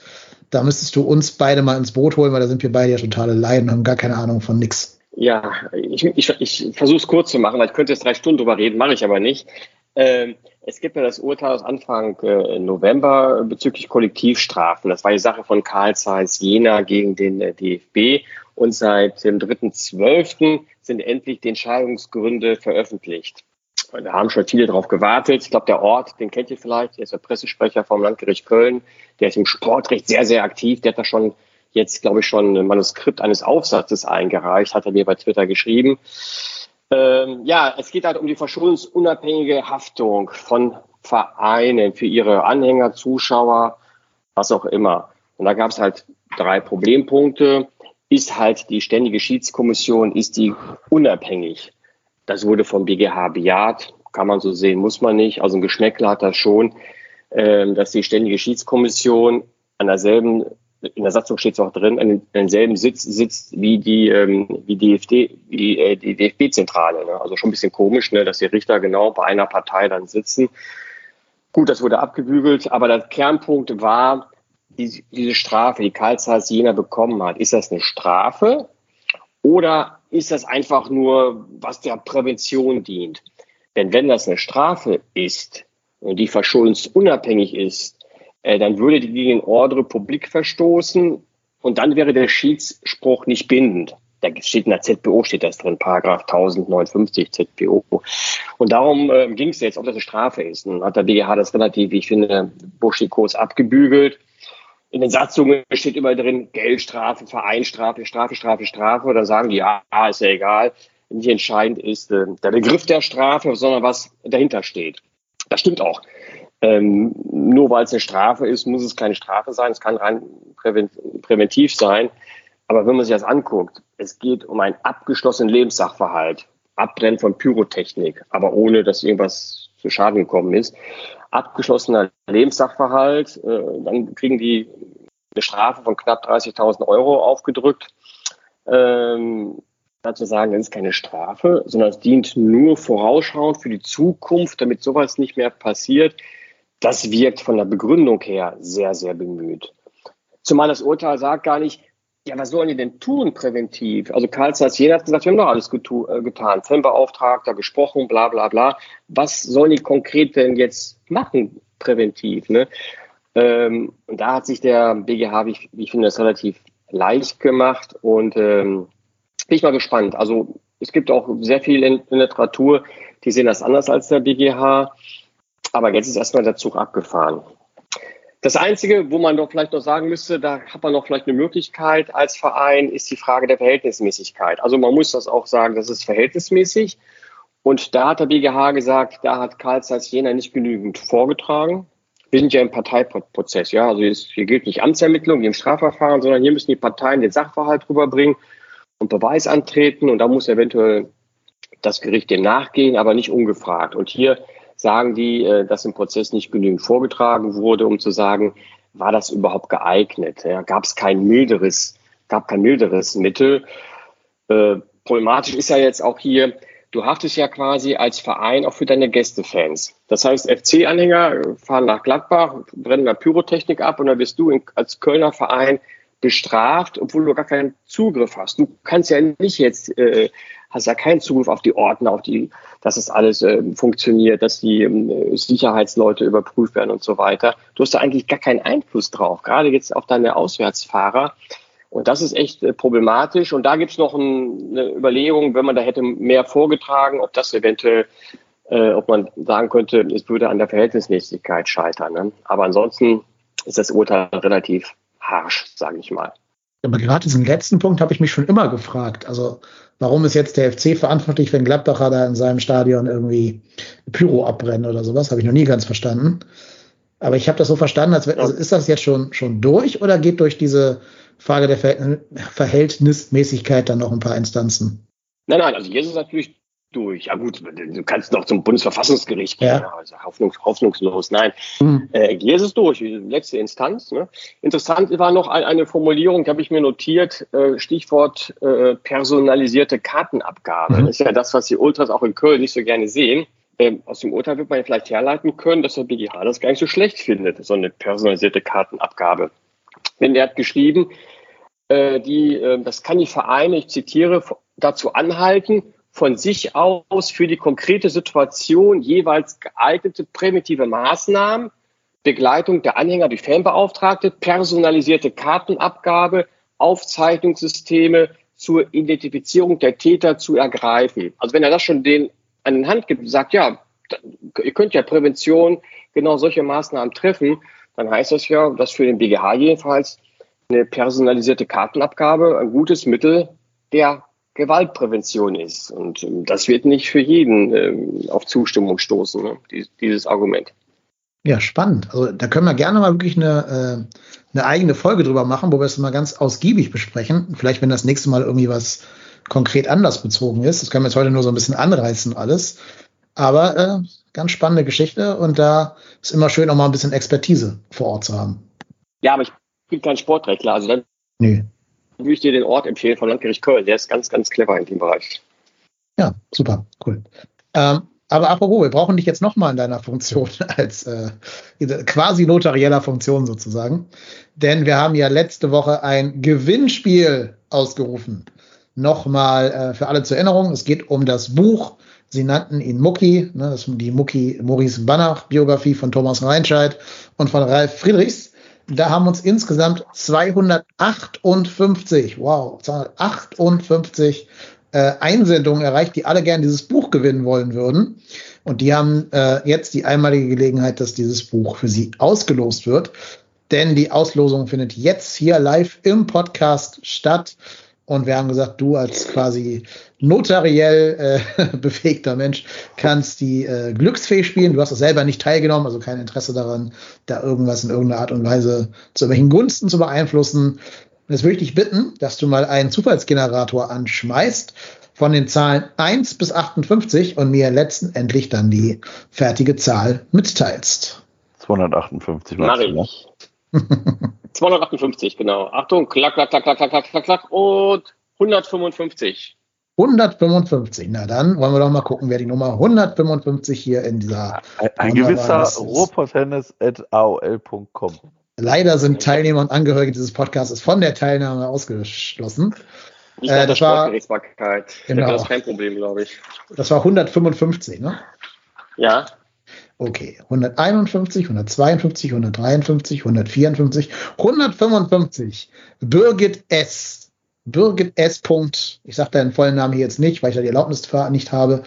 Da müsstest du uns beide mal ins Boot holen, weil da sind wir beide ja totale Laien und haben gar keine Ahnung von nix. Ja, ich, ich, ich versuche es kurz zu machen, weil ich könnte jetzt drei Stunden drüber reden, mache ich aber nicht. Ähm, es gibt ja das Urteil aus Anfang äh, November bezüglich Kollektivstrafen. Das war die Sache von Karl Zeiss Jena gegen den äh, DFB. Und seit dem 3.12. sind endlich die Entscheidungsgründe veröffentlicht. Da haben schon viele darauf gewartet. Ich glaube, der Ort, den kennt ihr vielleicht, der ist der Pressesprecher vom Landgericht Köln. Der ist im Sportrecht sehr, sehr aktiv. Der hat da schon jetzt, glaube ich, schon ein Manuskript eines Aufsatzes eingereicht, hat er mir bei Twitter geschrieben. Ähm, ja, es geht halt um die verschuldensunabhängige Haftung von Vereinen für ihre Anhänger, Zuschauer, was auch immer. Und da gab es halt drei Problempunkte. Ist halt die ständige Schiedskommission, ist die unabhängig? Das wurde vom BGH bejaht, kann man so sehen, muss man nicht. Also ein Geschmäckler hat das schon, ähm, dass die ständige Schiedskommission an derselben, in der Satzung steht es auch drin, an den- an denselben Sitz sitzt wie die, ähm, wie DFD, wie, äh, die DFB-Zentrale. Ne? Also schon ein bisschen komisch, ne, dass die Richter genau bei einer Partei dann sitzen. Gut, das wurde abgebügelt, aber der Kernpunkt war, die, diese Strafe, die Karl Jena bekommen hat. Ist das eine Strafe oder ist das einfach nur, was der Prävention dient? Denn wenn das eine Strafe ist und die verschuldensunabhängig ist, äh, dann würde die gegen Ordre Publik verstoßen und dann wäre der Schiedsspruch nicht bindend. Da steht in der ZBO, steht das drin, Paragraph 1059 ZBO. Und darum äh, ging es jetzt, ob das eine Strafe ist. Und hat der BGH das relativ, wie ich finde, burschikos abgebügelt. In den Satzungen steht immer drin, Geldstrafe, Vereinstrafe, Strafe, Strafe, Strafe. Dann sagen die, ja, ist ja egal. Nicht entscheidend ist äh, der Begriff der Strafe, sondern was dahinter steht. Das stimmt auch. Ähm, nur weil es eine Strafe ist, muss es keine Strafe sein. Es kann rein präven präventiv sein. Aber wenn man sich das anguckt, es geht um einen abgeschlossenen Lebenssachverhalt. Abbrennen von Pyrotechnik, aber ohne, dass irgendwas zu Schaden gekommen ist. Abgeschlossener Lebenssachverhalt, äh, dann kriegen die eine Strafe von knapp 30.000 Euro aufgedrückt. Ähm, dazu sagen, das ist keine Strafe, sondern es dient nur vorausschauend für die Zukunft, damit sowas nicht mehr passiert. Das wirkt von der Begründung her sehr, sehr bemüht. Zumal das Urteil sagt gar nicht, ja, was sollen die denn tun präventiv? Also Karl Zeiss Jena hat gesagt, wir haben doch alles getu äh, getan. Fanbeauftragter, gesprochen, bla bla bla. Was sollen die konkret denn jetzt machen präventiv? Ne? Ähm, und da hat sich der BGH, wie ich, ich finde, das relativ leicht gemacht und ähm, bin ich mal gespannt. Also es gibt auch sehr viel in, in Literatur, die sehen das anders als der BGH. Aber jetzt ist erstmal der Zug abgefahren. Das Einzige, wo man doch vielleicht noch sagen müsste, da hat man noch vielleicht eine Möglichkeit als Verein, ist die Frage der Verhältnismäßigkeit. Also man muss das auch sagen, das ist verhältnismäßig. Und da hat der BGH gesagt, da hat Karl Zeiss Jena nicht genügend vorgetragen. Wir sind ja im Parteiprozess, ja. Also hier gilt nicht Amtsermittlung wie im Strafverfahren, sondern hier müssen die Parteien den Sachverhalt rüberbringen und Beweis antreten. Und da muss eventuell das Gericht dem nachgehen, aber nicht ungefragt. Und hier sagen die, äh, dass im Prozess nicht genügend vorgetragen wurde, um zu sagen, war das überhaupt geeignet? Ja, gab es kein milderes, gab kein milderes Mittel. Äh, problematisch ist ja jetzt auch hier, du haftest ja quasi als Verein auch für deine Gästefans. Das heißt, FC-Anhänger fahren nach Gladbach, brennen da Pyrotechnik ab und dann wirst du in, als Kölner Verein bestraft, obwohl du gar keinen Zugriff hast. Du kannst ja nicht jetzt, äh, hast ja keinen Zugriff auf die Ordner, auf die, dass es alles äh, funktioniert, dass die äh, Sicherheitsleute überprüft werden und so weiter. Du hast da eigentlich gar keinen Einfluss drauf, gerade jetzt auf deine Auswärtsfahrer. Und das ist echt äh, problematisch. Und da gibt es noch ein, eine Überlegung, wenn man da hätte mehr vorgetragen, ob das eventuell, äh, ob man sagen könnte, es würde an der Verhältnismäßigkeit scheitern. Ne? Aber ansonsten ist das Urteil relativ harsch, sage ich mal. Aber gerade diesen letzten Punkt habe ich mich schon immer gefragt. Also warum ist jetzt der FC verantwortlich, wenn Gladbacher da in seinem Stadion irgendwie Pyro abbrennen oder sowas? Habe ich noch nie ganz verstanden. Aber ich habe das so verstanden, als also ist das jetzt schon, schon durch oder geht durch diese Frage der Verhältnismäßigkeit dann noch ein paar Instanzen? Nein, nein, also hier ist es natürlich durch. Ja gut, du kannst noch zum Bundesverfassungsgericht gehen, ja. also hoffnungs hoffnungslos. Nein, mhm. äh, hier ist es durch, letzte Instanz. Ne? Interessant war noch eine Formulierung, die habe ich mir notiert, äh, Stichwort äh, personalisierte Kartenabgabe. Mhm. Das ist ja das, was die Ultras auch in Köln nicht so gerne sehen. Ähm, aus dem Urteil wird man ja vielleicht herleiten können, dass der BGH das gar nicht so schlecht findet, so eine personalisierte Kartenabgabe. Denn er hat geschrieben, äh, die, äh, das kann die Vereine, ich zitiere, dazu anhalten, von sich aus für die konkrete Situation jeweils geeignete präventive Maßnahmen, Begleitung der Anhänger durch Fanbeauftragte, personalisierte Kartenabgabe, Aufzeichnungssysteme zur Identifizierung der Täter zu ergreifen. Also wenn er das schon den an den Hand gibt und sagt, ja, ihr könnt ja Prävention genau solche Maßnahmen treffen, dann heißt das ja, dass für den BGH jedenfalls eine personalisierte Kartenabgabe ein gutes Mittel der Gewaltprävention ist. Und ähm, das wird nicht für jeden ähm, auf Zustimmung stoßen, ne? Dies, dieses Argument. Ja, spannend. Also da können wir gerne mal wirklich eine, äh, eine eigene Folge drüber machen, wo wir es mal ganz ausgiebig besprechen. Vielleicht, wenn das nächste Mal irgendwie was konkret anders bezogen ist. Das können wir jetzt heute nur so ein bisschen anreißen alles. Aber äh, ganz spannende Geschichte und da ist immer schön, auch mal ein bisschen Expertise vor Ort zu haben. Ja, aber ich bin kein Sportrechtler, also dann nee würde ich dir den Ort empfehlen von Landgericht Köln. Der ist ganz, ganz clever in dem Bereich. Ja, super, cool. Ähm, aber apropos, wir brauchen dich jetzt nochmal in deiner Funktion als äh, quasi notarieller Funktion sozusagen. Denn wir haben ja letzte Woche ein Gewinnspiel ausgerufen. Nochmal äh, für alle zur Erinnerung, es geht um das Buch. Sie nannten ihn Mucki, ne, das ist die Mucki Maurice Banach Biografie von Thomas Reinscheid und von Ralf Friedrichs. Da haben uns insgesamt 258, wow, 258 äh, Einsendungen erreicht, die alle gern dieses Buch gewinnen wollen würden. Und die haben äh, jetzt die einmalige Gelegenheit, dass dieses Buch für sie ausgelost wird. Denn die Auslosung findet jetzt hier live im Podcast statt. Und wir haben gesagt, du als quasi notariell äh, befähigter Mensch kannst die äh, Glücksfee spielen. Du hast auch selber nicht teilgenommen, also kein Interesse daran, da irgendwas in irgendeiner Art und Weise zu welchen Gunsten zu beeinflussen. Und jetzt würde ich dich bitten, dass du mal einen Zufallsgenerator anschmeißt von den Zahlen 1 bis 58 und mir letztendlich dann die fertige Zahl mitteilst. 258 Mach ich. 258, genau. Achtung, klack, klack, klack, klack, klack, klack, klack und 155. 155. Na dann wollen wir doch mal gucken, wer die Nummer 155 hier in dieser. Ein, ein gewisser rohrpotennis.aol.com. Leider sind Teilnehmer und Angehörige dieses Podcasts von der Teilnahme ausgeschlossen. Nicht äh, das war genau. Das ist kein Problem, glaube ich. Das war 155, ne? Ja. Okay, 151, 152, 153, 154, 155. Birgit S. Birgit S. Ich sage deinen vollen Namen hier jetzt nicht, weil ich da die Erlaubnis nicht habe.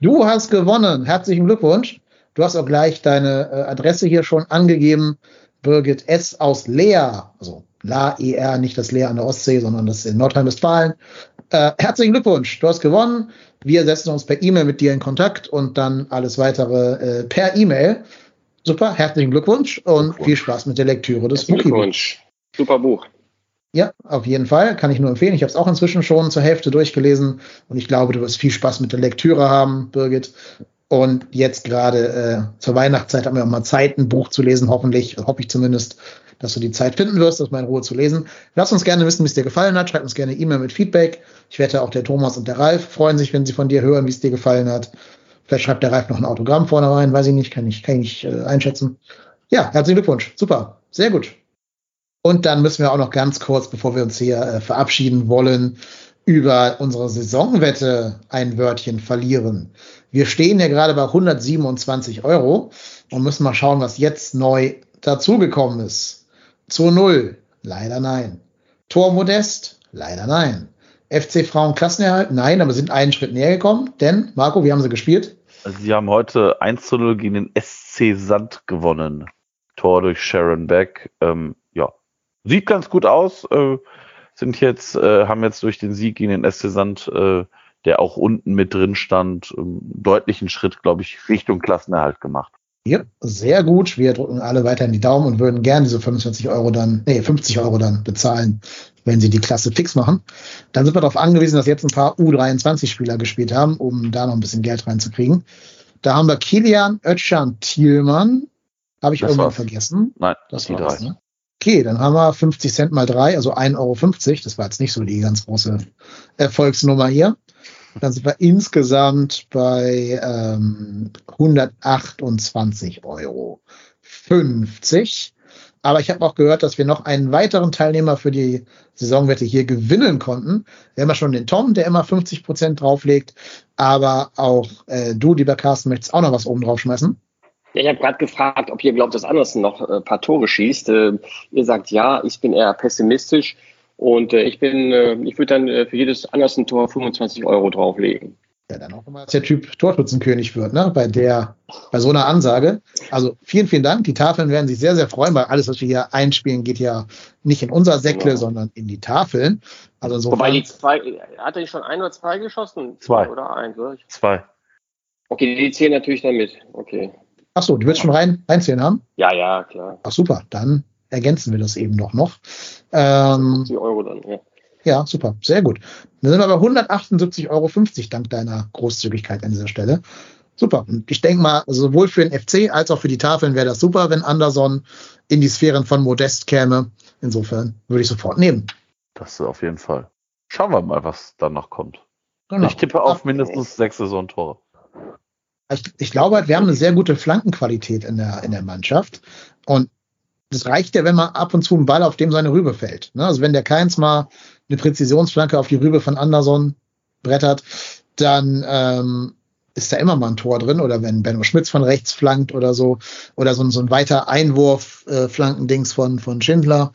Du hast gewonnen. Herzlichen Glückwunsch. Du hast auch gleich deine äh, Adresse hier schon angegeben. Birgit S. aus Leer, also La ER, nicht das Leer an der Ostsee, sondern das in Nordrhein-Westfalen. Äh, herzlichen Glückwunsch. Du hast gewonnen. Wir setzen uns per E-Mail mit dir in Kontakt und dann alles weitere äh, per E-Mail. Super, herzlichen Glückwunsch und Glückwunsch. viel Spaß mit der Lektüre des Buchs. Glückwunsch. Super Buch. Ja, auf jeden Fall. Kann ich nur empfehlen. Ich habe es auch inzwischen schon zur Hälfte durchgelesen und ich glaube, du wirst viel Spaß mit der Lektüre haben, Birgit. Und jetzt gerade äh, zur Weihnachtszeit haben wir auch mal Zeit, ein Buch zu lesen, hoffentlich, hoffe ich zumindest, dass du die Zeit finden wirst, das mal in Ruhe zu lesen. Lass uns gerne wissen, wie es dir gefallen hat. Schreib uns gerne E-Mail mit Feedback. Ich wette, auch der Thomas und der Ralf freuen sich, wenn sie von dir hören, wie es dir gefallen hat. Vielleicht schreibt der Ralf noch ein Autogramm vorne rein, weiß ich nicht, kann ich, kann ich äh, einschätzen. Ja, herzlichen Glückwunsch. Super. Sehr gut. Und dann müssen wir auch noch ganz kurz, bevor wir uns hier äh, verabschieden wollen, über unsere Saisonwette ein Wörtchen verlieren. Wir stehen ja gerade bei 127 Euro und müssen mal schauen, was jetzt neu dazugekommen ist. Zur Null. Leider nein. Tor Modest? Leider nein. FC Frauen Klassenerhalt? Nein, aber sind einen Schritt näher gekommen. Denn, Marco, wie haben sie gespielt? Also sie haben heute 1 zu 0 gegen den SC Sand gewonnen. Tor durch Sharon Beck. Ähm, ja, sieht ganz gut aus. Äh, sind jetzt, äh, haben jetzt durch den Sieg gegen den SC Sand, äh, der auch unten mit drin stand, ähm, deutlichen Schritt, glaube ich, Richtung Klassenerhalt gemacht. Ja, sehr gut. Wir drücken alle weiter in die Daumen und würden gerne diese 25 Euro dann, nee, 50 Euro dann bezahlen, wenn sie die Klasse fix machen. Dann sind wir darauf angewiesen, dass jetzt ein paar U23-Spieler gespielt haben, um da noch ein bisschen Geld reinzukriegen. Da haben wir Kilian Özcan Thielmann. Habe ich das irgendwann war's. vergessen? Nein, das die drei. Ne? Okay, dann haben wir 50 Cent mal drei, also 1,50 Euro. Das war jetzt nicht so die ganz große Erfolgsnummer hier. Dann sind wir insgesamt bei ähm, 128 Euro 50. Aber ich habe auch gehört, dass wir noch einen weiteren Teilnehmer für die Saisonwette hier gewinnen konnten. Wir haben ja schon den Tom, der immer 50 Prozent drauflegt. Aber auch äh, du, lieber Carsten, möchtest auch noch was oben drauf schmeißen? Ja, ich habe gerade gefragt, ob ihr glaubt, dass Andersen noch ein äh, paar Tore schießt. Äh, ihr sagt ja, ich bin eher pessimistisch. Und äh, ich bin, äh, ich würde dann äh, für jedes Andersen-Tor 25 Euro drauflegen. Ja, dann auch immer, dass der Typ Torschützenkönig wird, ne? Bei der, bei so einer Ansage. Also vielen, vielen Dank. Die Tafeln werden sich sehr, sehr freuen, weil alles, was wir hier einspielen, geht ja nicht in unser Säckle, ja. sondern in die Tafeln. Also insofern, Wobei die zwei, hat er nicht schon ein oder zwei geschossen? Zwei. Oder eins, oder? Zwei. Okay, die zählen natürlich dann mit. Okay. Ach so, du willst schon rein, reinzählen haben? Ja, ja, klar. Ach super, dann ergänzen wir das eben doch noch. Ähm, die Euro dann, ja. Ja, super, sehr gut. Dann sind wir bei 178,50 Euro dank deiner Großzügigkeit an dieser Stelle. Super. Und ich denke mal, sowohl für den FC als auch für die Tafeln wäre das super, wenn Anderson in die Sphären von Modest käme. Insofern würde ich sofort nehmen. Das auf jeden Fall. Schauen wir mal, was dann noch kommt. Genau. Ich tippe auf mindestens sechs Saisontore. Ich, ich glaube, halt, wir haben eine sehr gute Flankenqualität in der, in der Mannschaft. Und das reicht ja, wenn man ab und zu einen Ball auf dem seine Rübe fällt. Ne? Also wenn der Keins mal eine Präzisionsflanke auf die Rübe von Anderson brettert, dann ähm, ist da immer mal ein Tor drin. Oder wenn Benno Schmitz von rechts flankt oder so. Oder so, so ein weiter Einwurf äh, Flankendings von, von Schindler.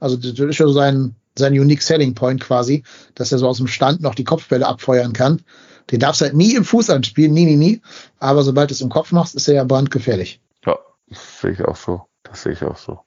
Also das ist schon sein, sein Unique Selling Point quasi, dass er so aus dem Stand noch die Kopfbälle abfeuern kann. Den darfst du halt nie im Fuß anspielen, nie, nie, nie. Aber sobald du es im Kopf machst, ist er ja brandgefährlich. Ja, sehe ich auch so. Das sehe ich auch so.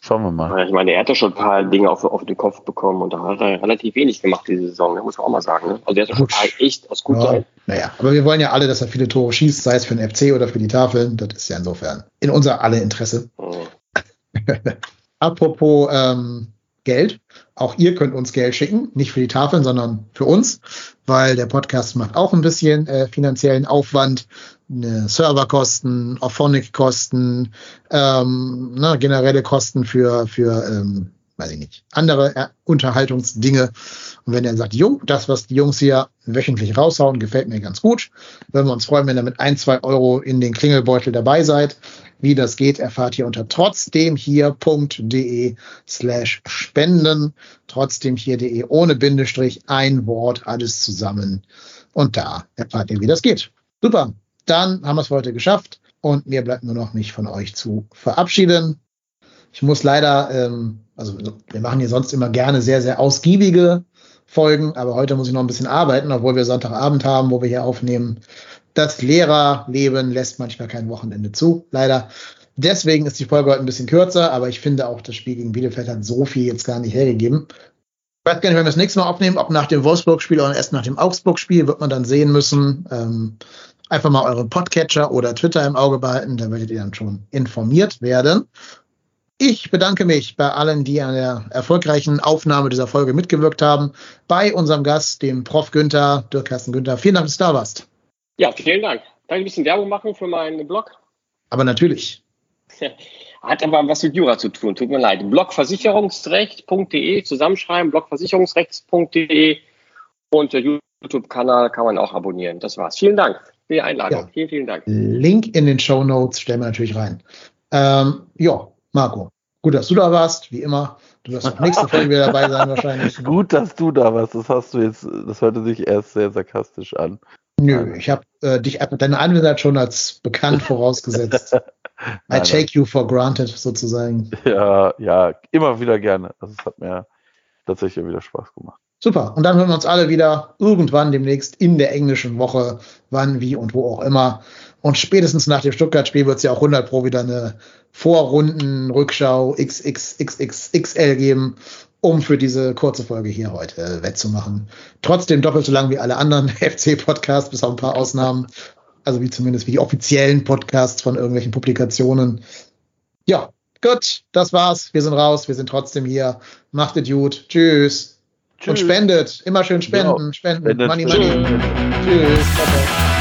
Schauen wir mal. Ich meine, er hat ja schon ein paar Dinge auf, auf den Kopf bekommen und da hat er relativ wenig gemacht diese Saison, muss man auch mal sagen. Ne? Also er hat ja schon ein paar echt aus gut ja, sein. Naja, aber wir wollen ja alle, dass er viele Tore schießt, sei es für den FC oder für die Tafeln. Das ist ja insofern in unser alle Interesse. Mhm. Apropos ähm, Geld. Auch ihr könnt uns Geld schicken, nicht für die Tafeln, sondern für uns, weil der Podcast macht auch ein bisschen äh, finanziellen Aufwand, ne, Serverkosten, Auphonic-Kosten, ähm, ne, generelle Kosten für, für ähm, weiß ich nicht, andere äh, Unterhaltungsdinge. Und wenn er sagt, jo, das, was die Jungs hier wöchentlich raushauen, gefällt mir ganz gut, würden wir uns freuen, wenn ihr mit ein, zwei Euro in den Klingelbeutel dabei seid. Wie das geht, erfahrt ihr unter trotzdem hier.de slash spenden. Trotzdem hier.de ohne Bindestrich, ein Wort, alles zusammen. Und da erfahrt ihr, wie das geht. Super. Dann haben wir es heute geschafft. Und mir bleibt nur noch mich von euch zu verabschieden. Ich muss leider, ähm, also wir machen hier sonst immer gerne sehr, sehr ausgiebige Folgen, aber heute muss ich noch ein bisschen arbeiten, obwohl wir Sonntagabend haben, wo wir hier aufnehmen. Das Lehrerleben lässt manchmal kein Wochenende zu, leider. Deswegen ist die Folge heute ein bisschen kürzer, aber ich finde auch, das Spiel gegen Bielefeld hat so viel jetzt gar nicht hergegeben. Ich weiß gar nicht, wenn wir das nächste Mal aufnehmen, ob nach dem Wolfsburg-Spiel oder erst nach dem Augsburg-Spiel, wird man dann sehen müssen. Ähm, einfach mal euren Podcatcher oder Twitter im Auge behalten, da werdet ihr dann schon informiert werden. Ich bedanke mich bei allen, die an der erfolgreichen Aufnahme dieser Folge mitgewirkt haben. Bei unserem Gast, dem Prof. Günther, Dirk Carsten Günther. Vielen Dank, dass du da warst. Ja, vielen Dank. Kann ich ein bisschen Werbung machen für meinen Blog? Aber natürlich. Hat aber was mit Jura zu tun, tut mir leid. Blogversicherungsrecht.de, zusammenschreiben, blogversicherungsrechts.de und der YouTube-Kanal kann man auch abonnieren. Das war's. Vielen Dank für die Einladung. Ja. Vielen, vielen Dank. Link in den Show Notes stellen wir natürlich rein. Ähm, ja, Marco, gut, dass du da warst, wie immer. Du wirst auch nächste Folge wieder dabei sein wahrscheinlich. Gut, dass du da warst. Das hast du jetzt, das hörte sich erst sehr sarkastisch an. Nö, ich habe äh, dich deine Anwesenheit schon als bekannt vorausgesetzt. I take you for granted sozusagen. Ja, ja, immer wieder gerne. Also es hat mir tatsächlich wieder Spaß gemacht. Super. Und dann hören wir uns alle wieder irgendwann demnächst in der englischen Woche, wann, wie und wo auch immer. Und spätestens nach dem Stuttgart-Spiel wird es ja auch 100 Pro wieder eine Vorrunden-Rückschau XXXXL geben, um für diese kurze Folge hier heute wettzumachen. Trotzdem doppelt so lang wie alle anderen FC-Podcasts, bis auf ein paar Ausnahmen. Also wie zumindest wie die offiziellen Podcasts von irgendwelchen Publikationen. Ja, gut, das war's. Wir sind raus. Wir sind trotzdem hier. Macht es gut. Tschüss. Tschüss. Und spendet. Immer schön spenden. Genau. Spenden. spenden. Money, money. Tschüss. Tschüss.